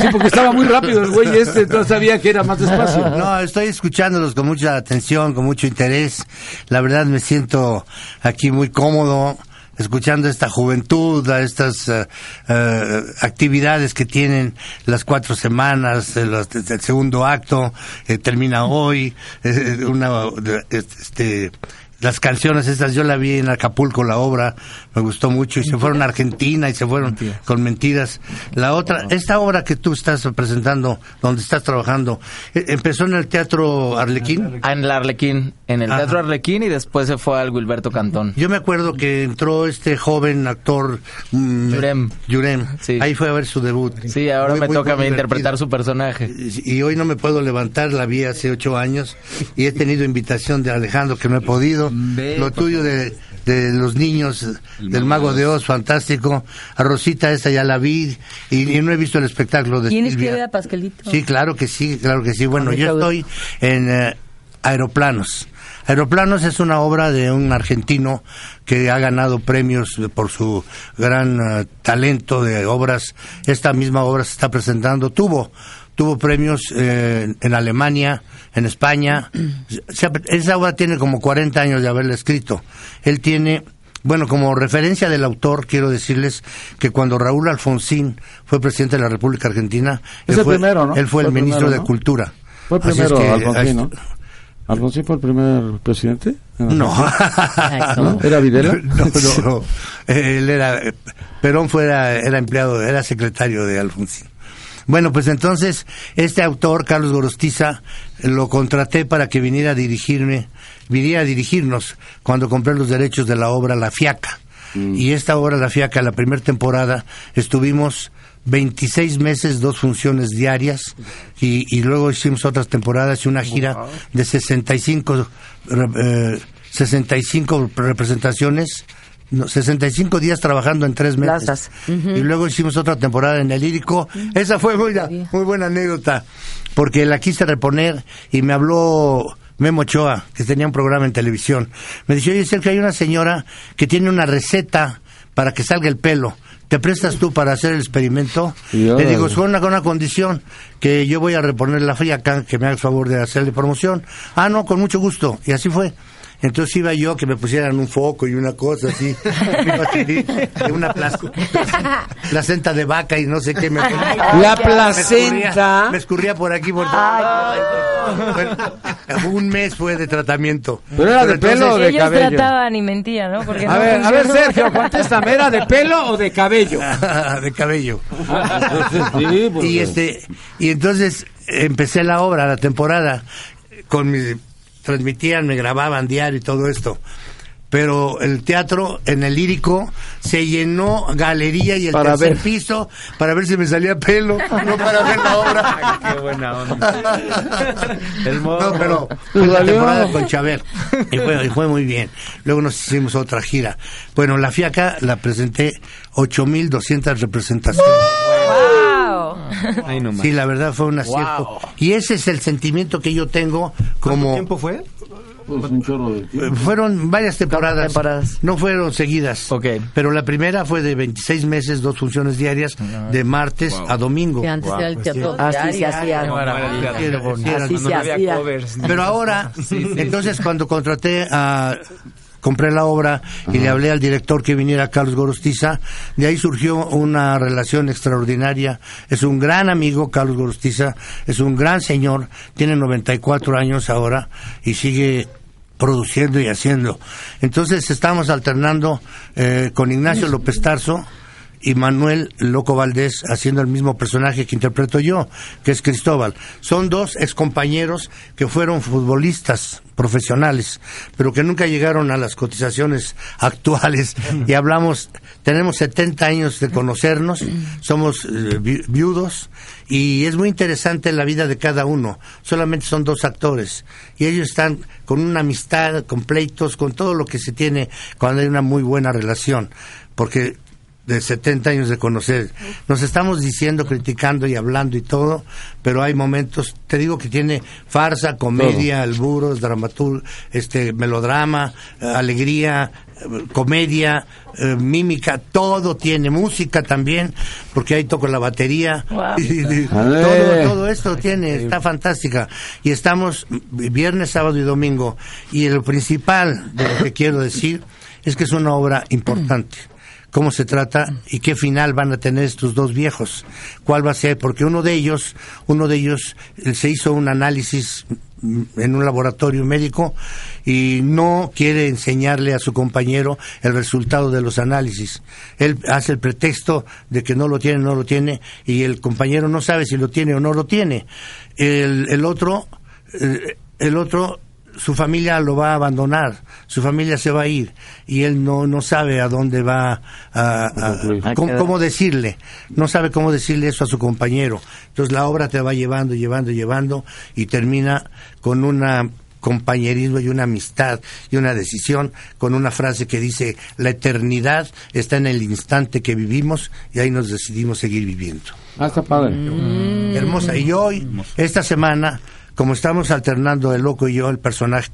Sí, porque estaba muy rápido el güey este, no sabía que era más despacio. No, estoy escuchándolos con mucha atención, con mucho interés. La verdad me siento aquí muy cómodo escuchando esta juventud, a estas eh, eh, actividades que tienen las cuatro semanas, el, el segundo acto eh, termina hoy, eh, una, de- este, las canciones estas, yo la vi en Acapulco, la obra, me gustó mucho, y se fueron a Argentina y se fueron con mentiras. La otra, esta obra que tú estás presentando, donde estás trabajando, eh, empezó en el Teatro Arlequín. Ah, En el Arlequín, en el Ajá. Teatro Arlequín y después se fue al Wilberto Cantón. Yo me acuerdo que entró este joven actor mm, Yurem. Yurem. Sí. Ahí fue a ver su debut. Sí, ahora Muy, me muy, toca muy interpretar su personaje. Y y hoy no me puedo levantar, la vi hace ocho años y he tenido invitación de Alejandro que no he podido. Lo tuyo de, de los niños, del Mago de Oz, fantástico. A Rosita esta ya la vi y, y no he visto el espectáculo de Tienes que Silvia. ver a Pascalito. Sí, claro que sí, claro que sí. Bueno, yo estoy en eh, Aeroplanos. Aeroplanos es una obra de un argentino que ha ganado premios por su gran eh, talento de obras. Esta misma obra se está presentando. Tuvo tuvo premios eh, en Alemania, en España. <clears throat> Se Esa obra tiene como 40 años de haberla escrito. Él tiene bueno, como referencia del autor, quiero decirles que cuando Raúl Alfonsín fue presidente de la República Argentina, Es él el fue, primero, ¿no? él fue el Fue el ministro primero, de ¿no? Cultura. Fue el es primero que- Alfonsín, ¿no? ¿Alfonsín fue el primer presidente? No. <laughs> ¿No? ¿Era Videla? <laughs> No, no, no. Él era, Perón fuera, era empleado, era secretario de Alfonsín. Bueno, pues entonces, este autor, Carlos Gorostiza, lo contraté para que viniera a dirigirme, viniera a dirigirnos cuando compré los derechos de la obra La Fiaca. Y esta obra, La Fiaca, la primera temporada, estuvimos 26 meses, dos funciones diarias, y, y luego hicimos otras temporadas y una gira de 65, eh, 65 representaciones, no, 65 días trabajando en tres meses. Plazas. Y luego hicimos otra temporada en el lírico. Esa fue muy, muy buena anécdota, porque la quise reponer y me habló Memo Ochoa, que tenía un programa en televisión. Me dice, oye, Sergio, hay una señora que tiene una receta para que salga el pelo. ¿Te prestas tú para hacer el experimento? Le digo, con una, con una condición, que yo voy a reponer la friaca, que me hagas favor de hacerle promoción. Ah, no, con mucho gusto. Y así fue. Entonces iba yo que me pusieran un foco y una cosa así, <laughs> de una placenta de vaca y no sé qué me La me placenta. escurría, me escurría por aquí por Bueno, un mes fue de tratamiento. ¿Pero era de pelo o de Ellos cabello? trataban y mentían, ¿no? Porque A no ver, a ver. Sergio, contéstame, ¿era de pelo o de cabello? <laughs> de cabello. Sí, porque- y este y entonces empecé la obra, la temporada con mi transmitían, me grababan diario y todo esto. Pero el teatro en el lírico se llenó galería y el Para tercer ver. piso para ver si me salía pelo, no para ver la obra. <laughs> Qué buena onda. <laughs> El modo. No, pero fue la temporada con Chávez y fue, y fue muy bien. Luego nos hicimos otra gira. Bueno, la Fiaca la presenté 8200 representaciones. ¡Wow! Ahí nomás. Sí, la verdad fue un acierto. Y ese es el sentimiento que yo tengo ¿Cuánto como tiempo fue? Pues un chorro de tiempo. eh, fueron varias temporadas, temporadas. no fueron seguidas. Ok. Pero la primera fue de 26 meses, dos funciones diarias, de martes a domingo. Que antes era el teatro Así se hacía. Pero ahora, entonces cuando contraté a compré la obra y le hablé al director que viniera Carlos Gorostiza. De ahí surgió una relación extraordinaria. Es un gran amigo, Carlos Gorostiza, es un gran señor, tiene 94 años ahora y sigue produciendo y haciendo. Entonces estamos alternando eh, con Ignacio López Tarso y Manuel Loco Valdés haciendo el mismo personaje que interpreto yo, que es Cristóbal. Son dos excompañeros que fueron futbolistas profesionales, pero que nunca llegaron a las cotizaciones <laughs> actuales y hablamos, tenemos 70 años de conocernos, somos eh, vi- viudos y es muy interesante la vida de cada uno. Solamente son dos actores y ellos están con una amistad, con pleitos, con todo lo que se tiene cuando hay una muy buena relación, porque de 70 años de conocer. Nos estamos diciendo, criticando y hablando y todo, pero hay momentos, te digo que tiene farsa, comedia, alburos, dramatur, este melodrama, eh, alegría, eh, comedia, eh, mímica, todo tiene música también, porque ahí toco la batería. <laughs> Y- y- todo, todo esto tiene, está fantástica. Y estamos viernes, sábado y domingo. Y lo principal de lo que quiero decir es que es una obra importante. ¿Cómo se trata y qué final van a tener estos dos viejos? ¿Cuál va a ser? Porque uno de ellos, uno de ellos eh, se hizo un análisis mm, en un laboratorio médico y no quiere enseñarle a su compañero el resultado de los análisis. Él hace el pretexto de que no lo tiene, no lo tiene, y el compañero no sabe si lo tiene o no lo tiene. El, el otro, eh, el otro, su familia lo va a abandonar, su familia se va a ir, y él no, no sabe a dónde va a, a- cómo, cómo decirle, no sabe cómo decirle eso a su compañero. Entonces la obra te va llevando, llevando, llevando, y termina con una compañerismo y una amistad y una decisión con una frase que dice la eternidad está en el instante que vivimos y ahí nos decidimos seguir viviendo. Ah, está padre. Hermosa. Y hoy, esta semana, como estamos alternando el loco y yo, el personaje,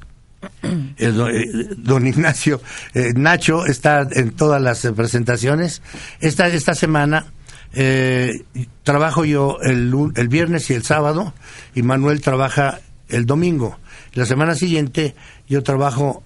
<clears throat> eh, don Ignacio, eh, Nacho está en todas las presentaciones. Esta, esta semana eh, trabajo yo el, el viernes y el sábado y Manuel trabaja el domingo. La semana siguiente yo trabajo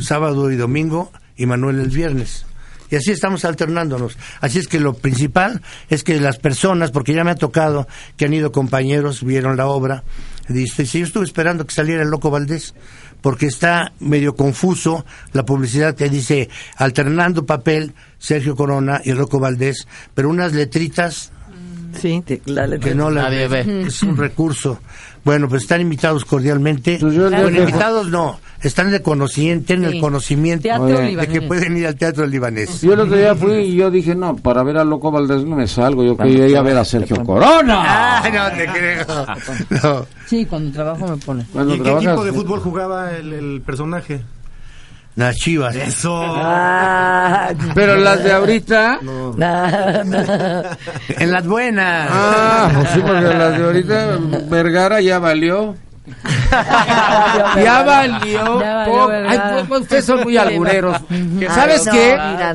sábado y domingo y Manuel el viernes. Y así estamos alternándonos. Así es que lo principal es que las personas, porque ya me ha tocado que han ido compañeros, vieron la obra, dice, si yo estuve esperando que saliera el Loco Valdés, porque está medio confuso la publicidad que dice alternando papel Sergio Corona y Loco Valdés, pero unas letritas Sí, te- la letra. que no la Nadie ve. es un recurso. Bueno, pues están invitados cordialmente. Pues Bueno, invitados no, están de conocimiento, tienen Sí. el conocimiento de que pueden ir al teatro libanés. Yo el otro día fui y yo dije, no, para ver a Loco Valdés no me salgo, yo quería ir a ver a Sergio Corona. Ah, no te creo. <laughs> No. Sí, cuando trabajo me pone. ¿Y en qué trabajas- equipo de fútbol jugaba el, el personaje? Las chivas. Eso. Ah, Pero las de ahorita... no, no. En las buenas. Ah, pues sí, porque las de ahorita Vergara ya valió. ya valió. Ya valió. Ay, pues, pues, ustedes son muy albureros. ¿Sabes Ay, qué? mira,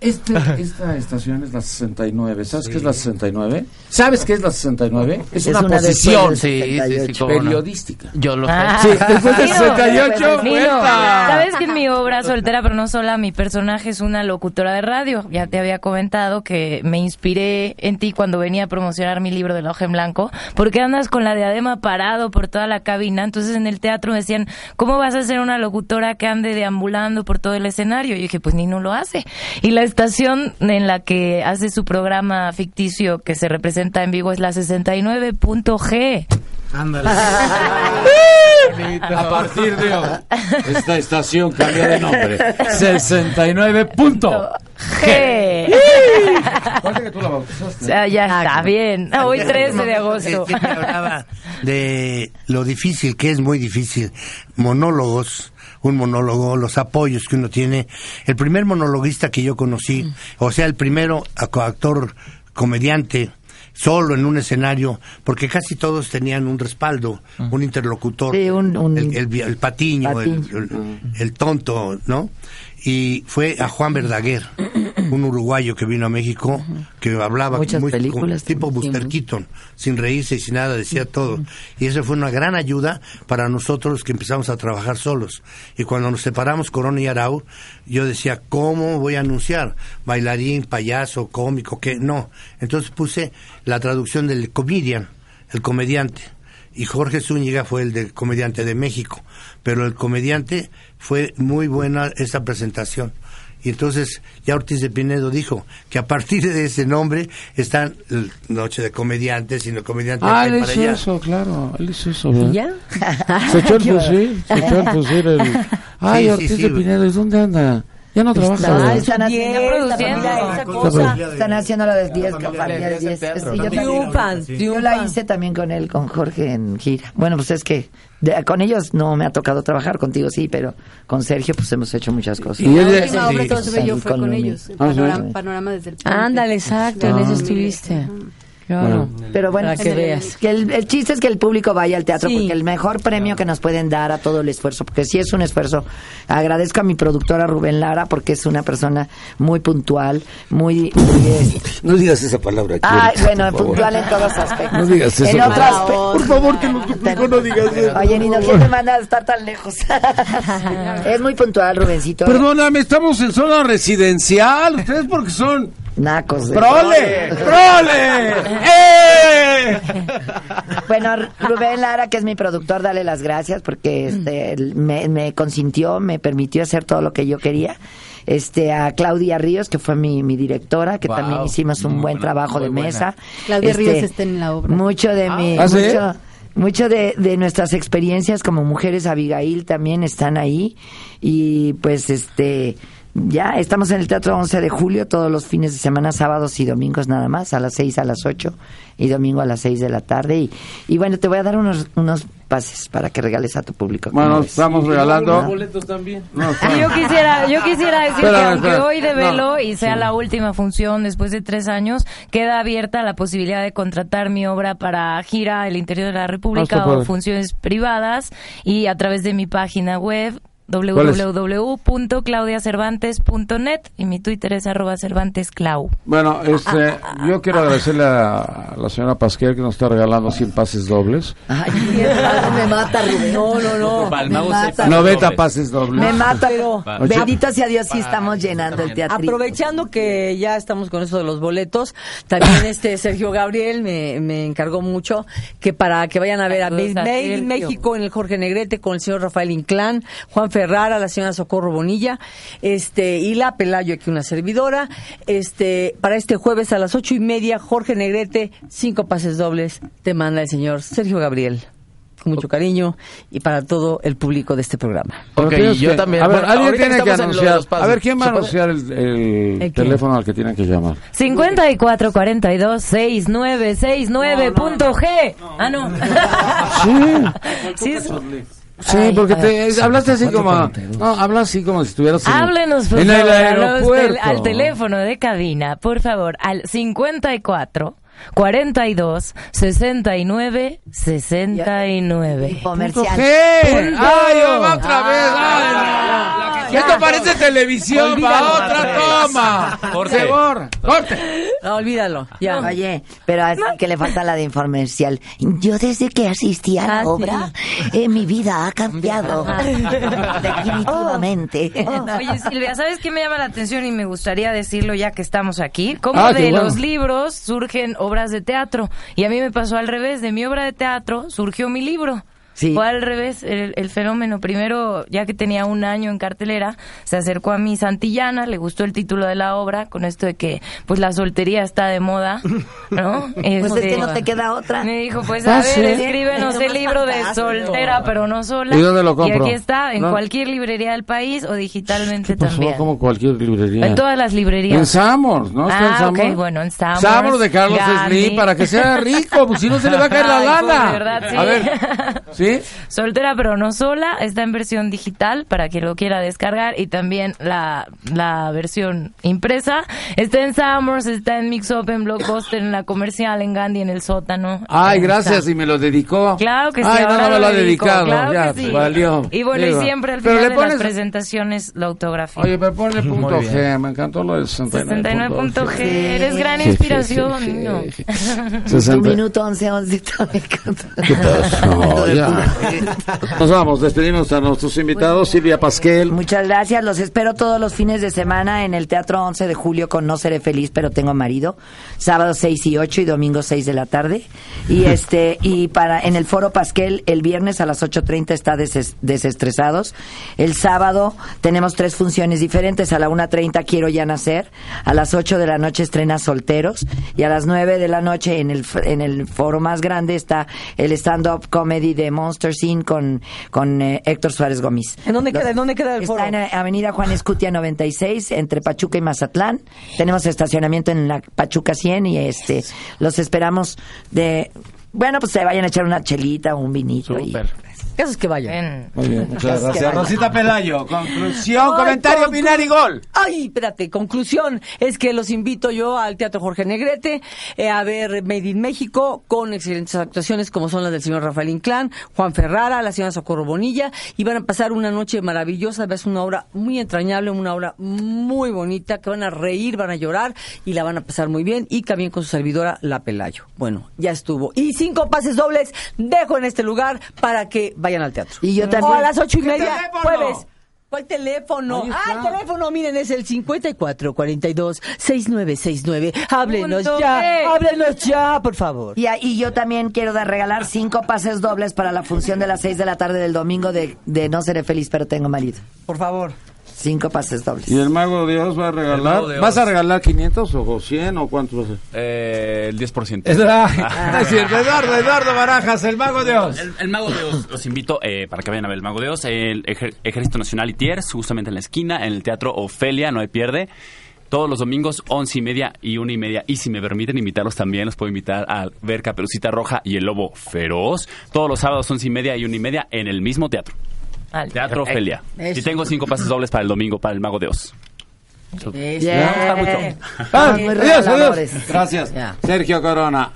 no. Esta, esta estación es la 69. ¿Sabes qué es la 69? ¿Sabes qué es la 69? Es, Es una, una posición después del Sí, sí, sí, 78. cómo no. periodística. Yo lo sé. Ah. Sí, <laughs> después del Nino, 68, Nino, vuelta. Sabes que en mi obra soltera, pero no sola, mi personaje es una locutora de radio. Ya te había comentado que me inspiré en ti cuando venía a promocionar mi libro de la hoja en blanco, porque andas con la diadema parado por toda la cabina. Entonces en el teatro me decían, ¿cómo vas a ser una locutora que ande deambulando por todo el escenario? Y yo dije, pues Nino lo hace. Y la estación en la que hace su programa ficticio que se representa en vivo es la 69.g. Ándale. A partir de hoy, esta estación cambia de nombre. 69. Punto. G. Parece que tú la bautizaste. O sea, ya está bien. Hoy 13 de agosto. Hablaba de lo difícil, que es muy difícil. Monólogos, un monólogo, los apoyos que uno tiene. El primer monologuista que yo conocí, o sea, el primero ac- actor comediante solo en un escenario, porque casi todos tenían un respaldo, un interlocutor, Sí, un- un- el, el- el patiño, el- Patiño. el- el tonto, ¿no? Y fue a Juan Verdaguer. <clears throat> un uruguayo que vino a México, que hablaba Muchas muy- películas tipo Buster Keaton, sin reírse y sin nada, decía todo. Y eso fue una gran ayuda para nosotros que empezamos a trabajar solos. Y cuando nos separamos, Corona y Arau, yo decía, ¿cómo voy a anunciar? Bailarín, payaso, cómico, ¿qué? No. Entonces puse la traducción del comedian, el comediante. Y Jorge Zúñiga fue el del comediante de México. Pero el comediante fue muy buena esa presentación. Y entonces ya Ortiz de Pinedo dijo que a partir de ese nombre están el Noche de Comediantes y el comediante Ah, él hizo allá. eso, claro. Él hizo eso. ¿verdad? ¿Y ya? Se echó <laughs> el fusil. Se echó el fusil. <laughs> El... Ay, Sí, sí, Ortiz sí. de Pinedo, ¿y dónde anda? Ya no trabaja. Están haciendo, esa cosa. Están haciendo la de 10 con familia de de 10. teatro. Sí, yo también- Triunfan, Yo la hice también con él, con Jorge en gira. Bueno, pues es que de- con ellos no me ha tocado trabajar, contigo sí, pero con Sergio pues hemos hecho muchas cosas. Y La él- última obra que yo fue Con ellos. Ah, Panorama, desde el. Ándale, exacto, en ese estuviste. Claro. Pero bueno, Para que veas. que el, el chiste es que el público vaya al teatro Sí. porque el mejor premio que nos pueden dar a todo el esfuerzo, porque sí es un esfuerzo. Agradezco a mi productora Rubén Lara porque es una persona muy puntual, muy... muy, eh, No digas esa palabra. Alex, bueno, puntual en todos aspectos. No digas eso. En otro Mala aspecto. Por favor, que favor no digas eso. Oye, Nino, ¿quién te manda a estar tan lejos? <laughs> es muy puntual, Rubencito. Perdóname, estamos en zona residencial. Ustedes porque son... Nacos. de- ¡Prole! ¡Prole! <laughs> ¡Eh! Bueno, Rubén Lara, que es mi productor, dale las gracias porque este, él me, me consintió, me permitió hacer todo lo que yo quería. Este, a Claudia Ríos, que fue mi, mi directora, que Wow. también hicimos un buen buena, trabajo de buena. mesa. Claudia Este, Ríos está en la obra. Mucho de mi, ¿Ah, sí? mucho, mucho de, de nuestras experiencias como mujeres Abigail también están ahí y pues este ya estamos en el Teatro 11 de julio todos los fines de semana, sábados y domingos nada más, a las 6 a las 8 y domingo a las 6 de la tarde y, y bueno, te voy a dar unos unos pases para que regales a tu público. ¿cómo Bueno, ves? estamos Los regalando... boletos también. No, Y yo quisiera, yo quisiera decir Espera, que aunque espera. hoy develo No. y sea la última función después de tres años, queda abierta la posibilidad de contratar mi obra para gira el interior de la Ah, República o funciones privadas y a través de mi página web? www.claudiacervantes.net y mi Twitter es arroba cervantesclau. Bueno, este, yo quiero agradecerle a la señora Pasquel que nos está regalando 100 pases dobles. Ay, me mata. No, no, no. El Me mago mata. seis pases 90 dobles. pases dobles. Me mata, Pero- bendito sea Dios, sí estamos llenando el teatro. Aprovechando que ya estamos con eso de los boletos, también <laughs> este Sergio Gabriel me, me encargó mucho que para que vayan a ver a Made in. México en el Jorge Negrete con el señor Rafael Inclán, Juan Ferrara, la señora Socorro Bonilla, este y la Pelayo aquí una servidora, este para este jueves a las ocho y media Jorge Negrete cinco pases dobles te manda el señor Sergio Gabriel con mucho cariño y para todo el público de este programa. Ok, tienes yo que- también. A ver, Bueno, alguien tiene que anunciar. A ver, ¿quién va a anunciar el, el ¿El qué? teléfono al que tienen que llamar? 54 42 69 69 punto G. Ah, no. Sí. Sí, Sí, Ay, porque te, ver. hablaste así como... No, hablas así como si estuvieras en, Háblenos, por en el favor, los aeropuerto. tel- al teléfono de cabina, por favor, al 54 42 69 69. Comercial. ¿Qué? Punto. ¡Ay, va otra vez! ¡Ay, no! Esto parece televisión, va otra toma. Por favor, corte. No, olvídalo, ya. Oye, pero así que le falta la de informercial. Yo desde que asistí a la Ah, sí. obra, eh, mi vida ha cambiado. Definitivamente. <laughs> Oye, Silvia, ¿sabes qué me llama la atención y me gustaría decirlo ya que estamos aquí? Como Ah, de bueno. los libros surgen obras de teatro. Y a mí me pasó al revés. De mi obra de teatro surgió mi libro. Sí. Fue al revés el, el fenómeno. Primero, ya que tenía un año en cartelera, se acercó a mi Santillana, le gustó el título de la obra, con esto de que pues la soltería está de moda, ¿no? <laughs> Pues es Este, que no te queda otra. me dijo, pues Ah, a ver, ¿sí? escríbenos el libro de soltera, pero no sola. ¿Y dónde lo compro? Y aquí está, en No. cualquier librería del país o digitalmente ¿Qué pasó? también. Como cualquier librería. En todas las librerías. En Samos, ¿no? Está en Ah, Samos. ok, bueno, en Samos. Samos de Carlos Gandhi. Slim para que sea rico, pues si no se le va a caer la Ay, lana. pues, de verdad, sí. A ver, <laughs> sí, ¿Sí? Soltera pero no sola, está en versión digital para quien lo quiera descargar y también la, la versión impresa. Está en Summers, está en Mix Up, en Blockbuster, en la comercial, en Gandhi, en el sótano. Ay, gracias, está. y me lo dedicó. Claro que sí, Ay, no, ahora no me lo lo ha dedicado. claro ya, que sí. valió. Y bueno, Digo, y siempre al pero final le de las pones- presentaciones la autografía. Oye, pero ponle punto. G, me encantó lo del 69. 69 punto G, eres gran Sí, inspiración, sí, sí, niño. sí. <laughs> Un 60. minuto, once, once, me encanta. ¿Qué pasó? <laughs> Ya. Nos vamos, despedimos a nuestros invitados, Silvia Pasquel. Muchas gracias, los espero todos los fines de semana en el Teatro 11 de Julio con No Seré Feliz, pero tengo marido, sábado 6 y 8 y domingo 6 de la tarde. Y este y para en el Foro Pasquel el viernes a las 8.30 está deses- desestresados. El sábado tenemos tres funciones diferentes, a la 1.30 Quiero Ya Nacer, a las 8 de la noche estrena Solteros y a las 9 de la noche en el en el foro más grande está el stand-up comedy de Monster Scene con, con eh, Héctor Suárez Gómez. ¿En dónde queda, en dónde queda el foro? Está en eh, Avenida Juan Escutia 96, entre Pachuca y Mazatlán. Tenemos estacionamiento en la Pachuca 100 y este los esperamos de... Bueno, pues se vayan a echar una chelita o un vinito. y- Súper. Caso es que vayan. Muy bien, muchas gracias. vaya. Rosita Pelayo, conclusión, Ay, comentario, conclu- final y gol. Ay, espérate, conclusión es que los invito yo al Teatro Jorge Negrete eh, a ver Made in México con excelentes actuaciones como son las del señor Rafael Inclán, Juan Ferrara, la señora Socorro Bonilla y van a pasar una noche maravillosa, es una obra muy entrañable, una obra muy bonita que van a reír, van a llorar y la van a pasar muy bien y también con su servidora La Pelayo. Bueno, ya estuvo. Y cinco pases dobles dejo en este lugar para que vayan al teatro. Y yo O también. a las ocho y ¿Qué media, teléfono? jueves. ¿Cuál teléfono? Ah, el teléfono, miren, es el 54 42 6969. Háblenos Punto ya, G. háblenos ya, por favor. Y, a- y yo también quiero dar, regalar cinco pases dobles para la función de las 6 de la tarde del domingo de, de No Seré Feliz, pero tengo marido. Por favor. Cinco pases dobles. ¿Y el Mago Dios va a regalar? ¿Vas a regalar 500 o 100 o cuántos? Eh, el 10%. Es. No <laughs> es cierto. Eduardo, Eduardo Barajas, el Mago de Oz. El, el Mago de Oz, los invito eh, para que vayan a ver el Mago de Oz, el Ejer- Ejército Nacional Itiers, justamente en la esquina, en el Teatro Ofelia, no hay pierde. Todos los domingos, once y media y una y media. Y si me permiten invitarlos también, los puedo invitar a ver Caperucita Roja y el Lobo Feroz. Todos los sábados, once y media y una y media, en el mismo teatro. Vale. Teatro Ofelia. Eso. Y tengo cinco pases dobles para el domingo, para el Mago de Oz. Yeah. Ah, Muy adiós, adiós. Gracias. Sergio Corona.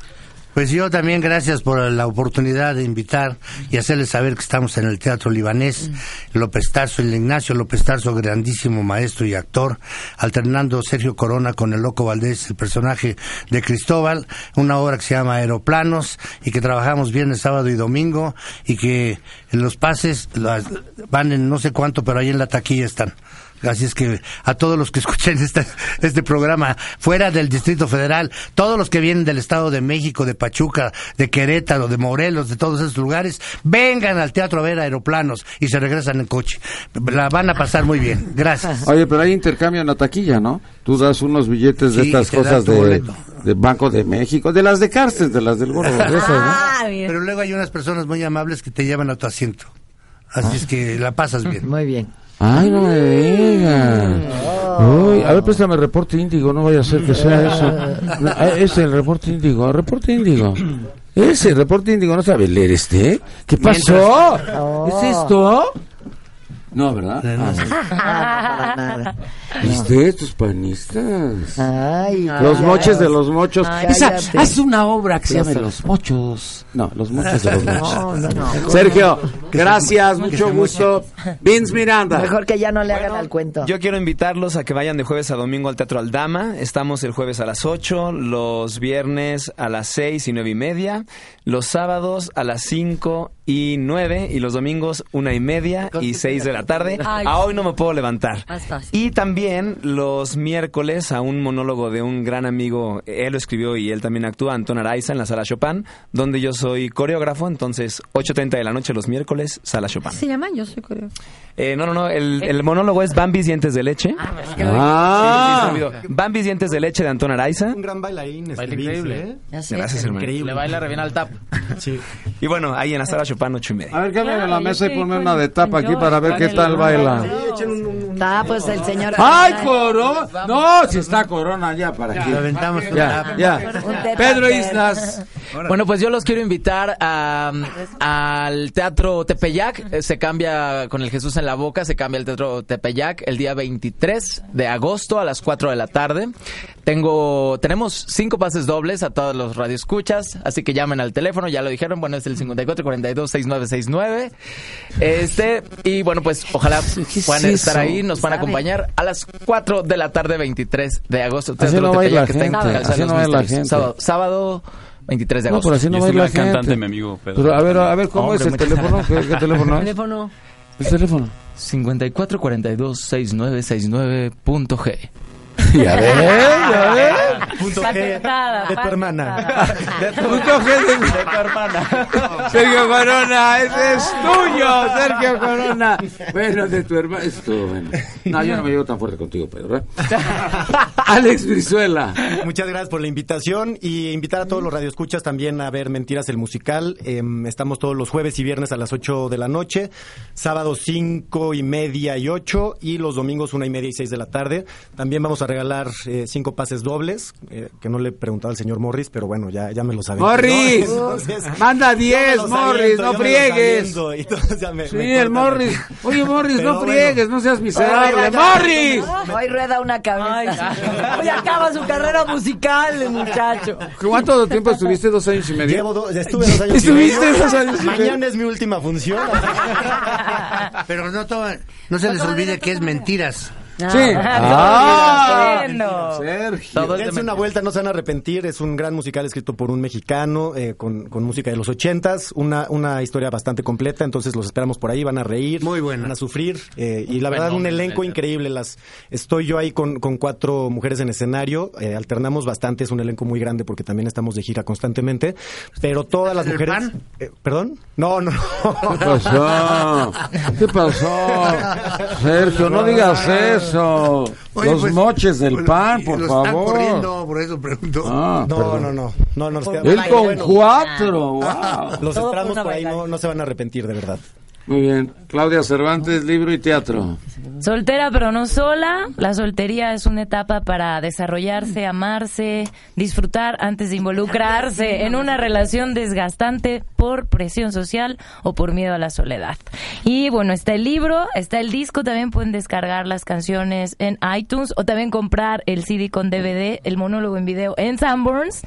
Pues yo también gracias por la oportunidad de invitar y hacerles saber que estamos en el Teatro Libanés. López Tarso, el Ignacio López Tarso, grandísimo maestro y actor, alternando Sergio Corona con el Loco Valdés, el personaje de Cristóbal, una obra que se llama Aeroplanos y que trabajamos viernes, sábado y domingo y que los pases las- van en no sé cuánto, pero ahí en la taquilla están. Así es que a todos los que <laughs> escuchen este, este programa fuera del Distrito Federal, todos los que vienen del Estado de México, de Pachuca, de Querétaro, de Morelos, de todos esos lugares, vengan al teatro a ver aeroplanos y se regresan en coche. La van a pasar muy bien. Gracias. <laughs> Oye, pero hay intercambio en la taquilla, ¿no? Tú das unos billetes de Sí, estas cosas de, Banco de México, de las de cárcel, de las del gordo. <laughs> de esas, ¿no? Ah, bien. Pero luego hay unas personas muy amables que te llevan a tu asiento. Así es que la pasas bien. Muy bien. Ay, no me digas. Uy, a ver, préstame el reporte índigo, no vaya a ser que sea eso. No, eh, es el reporte índigo, el reporte índigo. Ese, el reporte índigo, ¿no sabe leer este? ¿Qué pasó? ¿Es esto? No, ¿verdad? No, <laughs> Ah, Nada, para nada. ¿Viste estos panistas? Ay, Los cállate. moches de los mochos. Ay, Esa, cállate. haz una obra que se Los- llame Los Mochos. No, Los Mochos de los Mochos. No, no, no. Sergio, gracias, mucho gusto. Vince Miranda. Mejor que ya no le hagan al cuento. Yo quiero invitarlos a que vayan de jueves a domingo al Teatro Aldama. Estamos el jueves a las 8, los viernes a las 6 y nueve y media, los sábados a las 5 y 9 y los domingos una y media y 6 de la tarde. Ay, A hoy no me puedo levantar. Más fácil. Y también los miércoles a un monólogo de un gran amigo, él lo escribió y él también actúa, Antón Araiza, en la Sala Chopin, donde yo soy coreógrafo, entonces 8.30 de la noche los miércoles, Sala Chopin. Se llama Yo soy coreógrafo. Eh, no, no, no, el, el monólogo es Bambis Dientes de Leche. Ah, se me olvidó. Bambis Dientes de Leche de Antón Araiza. Un gran bailarín. este Baila increíble. ¿eh? Gracias, hermano. Increíble. Le baila re bien al tap. Sí. Y bueno, ahí en la Sala Chopin, ocho y media. A ver, cámbiame la mesa y ponme una de tapa con aquí para ver qué tal baila. Está pues el señor. ¡Ay, Corona! No, si está Corona ya para aquí. Aventamos Ya, ya. Pedro. Islas. Bueno, pues yo los quiero invitar a, al Teatro Tepeyac. Eh, Se cambia con el Jesús en la boca, se cambia el Teatro Tepeyac el día 23 de agosto a las 4 de la tarde. Tengo, tenemos cinco pases dobles a todos los radioescuchas, así que llamen al teléfono, ya lo dijeron, bueno, es el 54 42 6969. Este, y bueno, pues ojalá es puedan estar eso? ahí, nos van a acompañar a las 4 de la tarde 23 de agosto. Así Teatro no va la Tepeyac, que está en gente, así no la gente. Sábado, sábado 23 de No, agosto. pero así no Yo va a ir estuve la gente. cantante, mi amigo Pedro. Pero a ver, a ver, ¿cómo Hombre, es el teléfono? ¿Qué, qué teléfono es? Teléfono. ¿El teléfono? 54 42 69 69 punto G. Ya ves, ya ves. Punto G de tu hermana. Punto G de tu hermana. Sergio Corona, ese es tuyo, Sergio Corona. Bueno, de tu hermana. Esto, bueno. No, yo no me llevo tan fuerte contigo, Pedro. ¿eh? <laughs> Alex Brizuela. Muchas gracias por la invitación y invitar a todos los radioescuchas también a ver Mentiras el musical. Em, estamos todos los jueves y viernes a las 8 de la noche, sábados 5 y media y 8 y los domingos 1 y media y 6 de la tarde. También vamos a regalar eh, cinco pases dobles, eh, que no le he preguntado al señor Morris, pero bueno, ya, ya me lo saben. Morris, <laughs> manda yo me 10, los Morris, aviento, no friegues. aviento, <laughs> y entonces ya me- Sí, me el. Morris. Oye, Morris, Pero no bueno. friegues, no seas Ay, miserable. ya, ya. ¡Morris! Hoy rueda una cabeza. Hoy acaba su carrera musical, el muchacho. ¿Cuánto tiempo estuviste? ¿Dos años y medio? Llevo do- estuve dos años y ¿Estuviste medio. dos años y medio? Mañana es mi última función. <laughs> Pero no, to- no se les olvide que es mentiras. Sí. Ah, Ah, bueno. Sergio. Dense una vuelta, no se van a arrepentir. Es un gran musical escrito por un mexicano eh, con, con música de los ochentas, una, una historia bastante completa. Entonces los esperamos por ahí, van a reír, Muy buena. van a sufrir eh, y la verdad un elenco increíble. Las estoy yo ahí con, con cuatro mujeres en escenario, eh, alternamos bastante, es un elenco muy grande porque también estamos de gira constantemente. Pero todas las ¿El mujeres, pan? eh, perdón, no, no. ¿Qué pasó? ¿Qué pasó? Sergio, no digas eso. <laughs> Oye, Los pues, moches del pues, pan, por lo están favor. corriendo, por eso pregunto. Ah, No, no, no, no, no, nos queda- Él con Bueno, cuatro, wow. Los esperamos por ahí, no, no se van a arrepentir, de verdad. Muy bien. Claudia Cervantes, libro y teatro. Soltera pero no sola. La soltería es una etapa para desarrollarse, amarse, disfrutar antes de involucrarse en una relación desgastante por presión social o por miedo a la soledad. Y bueno, está el libro, está el disco, también pueden descargar las canciones en iTunes o también comprar el CD con DVD, el monólogo en video en Sanborns.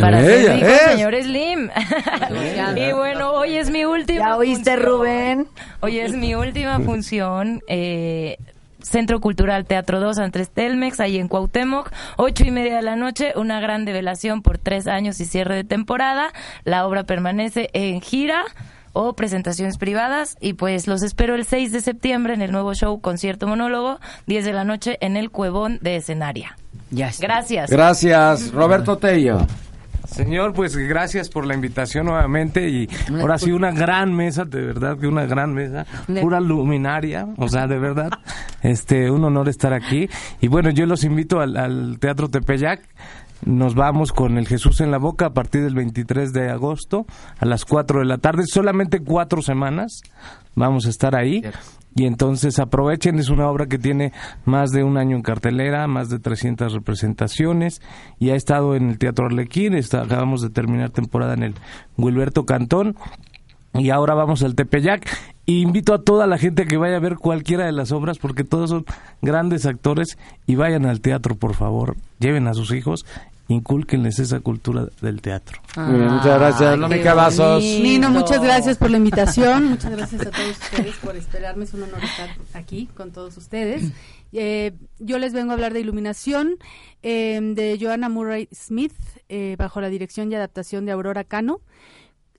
Para ves. con señor Slim. <laughs> y bueno, hoy es mi última. ¿Ya oíste, función. Rubén? Hoy es mi última <laughs> función. eh, Centro Cultural Teatro 2 Andrés Telmex, ahí en Cuauhtémoc, ocho y media de la noche, una gran revelación por tres años y cierre de temporada. La obra permanece en gira o presentaciones privadas y pues los espero el 6 de septiembre en el nuevo show Concierto Monólogo, 10 de la noche en el Cuevón de Escenaria. Gracias. Gracias. Roberto Tello. Señor, pues gracias por la invitación nuevamente y ahora sí una gran mesa, de verdad que una gran mesa, pura luminaria, o sea, de verdad, <laughs> este, un honor estar aquí. Y bueno, yo los invito al, al Teatro Tepeyac, nos vamos con el Jesús en la boca a partir del 23 de agosto a las 4 de la tarde, solamente cuatro semanas vamos a estar ahí. Y entonces aprovechen, es una obra que tiene más de un año en cartelera, más de 300 representaciones y ha estado en el Teatro Arlequín, está, acabamos de terminar temporada en el Wilberto Cantón y ahora vamos al Tepeyac. Invito a toda la gente que vaya a ver cualquiera de las obras porque todos son grandes actores y vayan al teatro, por favor, lleven a sus hijos, incúlquenles esa cultura del teatro. Bien, muchas gracias. Lónica Vasos. Nino, muchas gracias por la invitación. <laughs> Muchas gracias a todos ustedes por esperarme. Es un honor estar aquí con todos ustedes. Eh, yo les vengo a hablar de Iluminación, eh, de Joanna Murray Smith, eh, bajo la dirección y adaptación de Aurora Cano.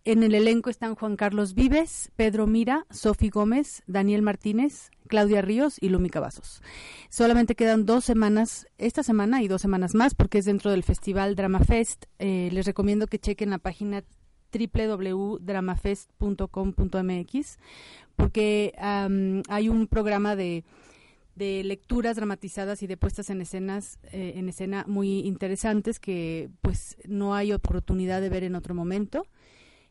En el elenco están Juan Carlos Vives, Pedro Mira, Sofi Gómez, Daniel Martínez, Claudia Ríos y Lumi Cavazos. Solamente quedan dos semanas, esta semana y dos semanas más, porque es dentro del Festival Drama Fest. Eh, les recomiendo que chequen la página www.dramafest.com.mx porque hay un programa de, de lecturas dramatizadas y de puestas en escenas eh, en escena muy interesantes que pues no hay oportunidad de ver en otro momento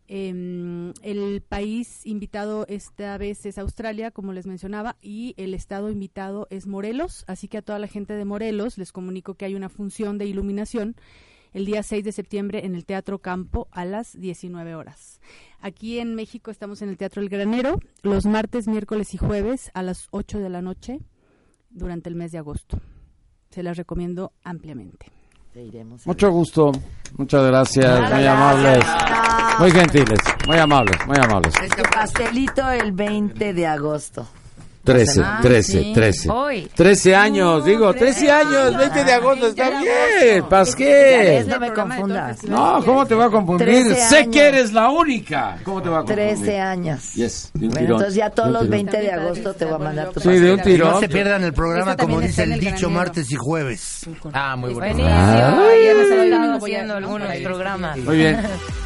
Em, el país invitado esta vez es Australia, como les mencionaba, y el estado invitado es Morelos. Así que a toda la gente de Morelos les comunico que hay una función de iluminación el día 6 de septiembre en el Teatro Campo a las 19 horas. Aquí en México estamos en el Teatro El Granero los martes, miércoles y jueves a las 8 de la noche durante el mes de agosto. Se las recomiendo ampliamente. Mucho gusto, muchas gracias, muy amables, muy gentiles, muy amables, muy amables. Este pastelito el 20 de agosto. 13, Ah, 13, sí. 13. Hoy. 13 años, digo, 13 años, 20 de agosto, está bien, Pasqué. No me confundas. No, ¿cómo te va a confundir? 13 Sé que eres la única. ¿Cómo te va a confundir? 13 años. Yes, de un Bueno, tirón, entonces ya todos los tirón. 20 de agosto te voy a mandar tu Sí, de un tirón. No se pierdan el programa, como dice el el dicho, martes y jueves. Ah, muy Buenísimo. bueno. Ayer nos estaban haciendo algunos programas. Muy bien. <laughs>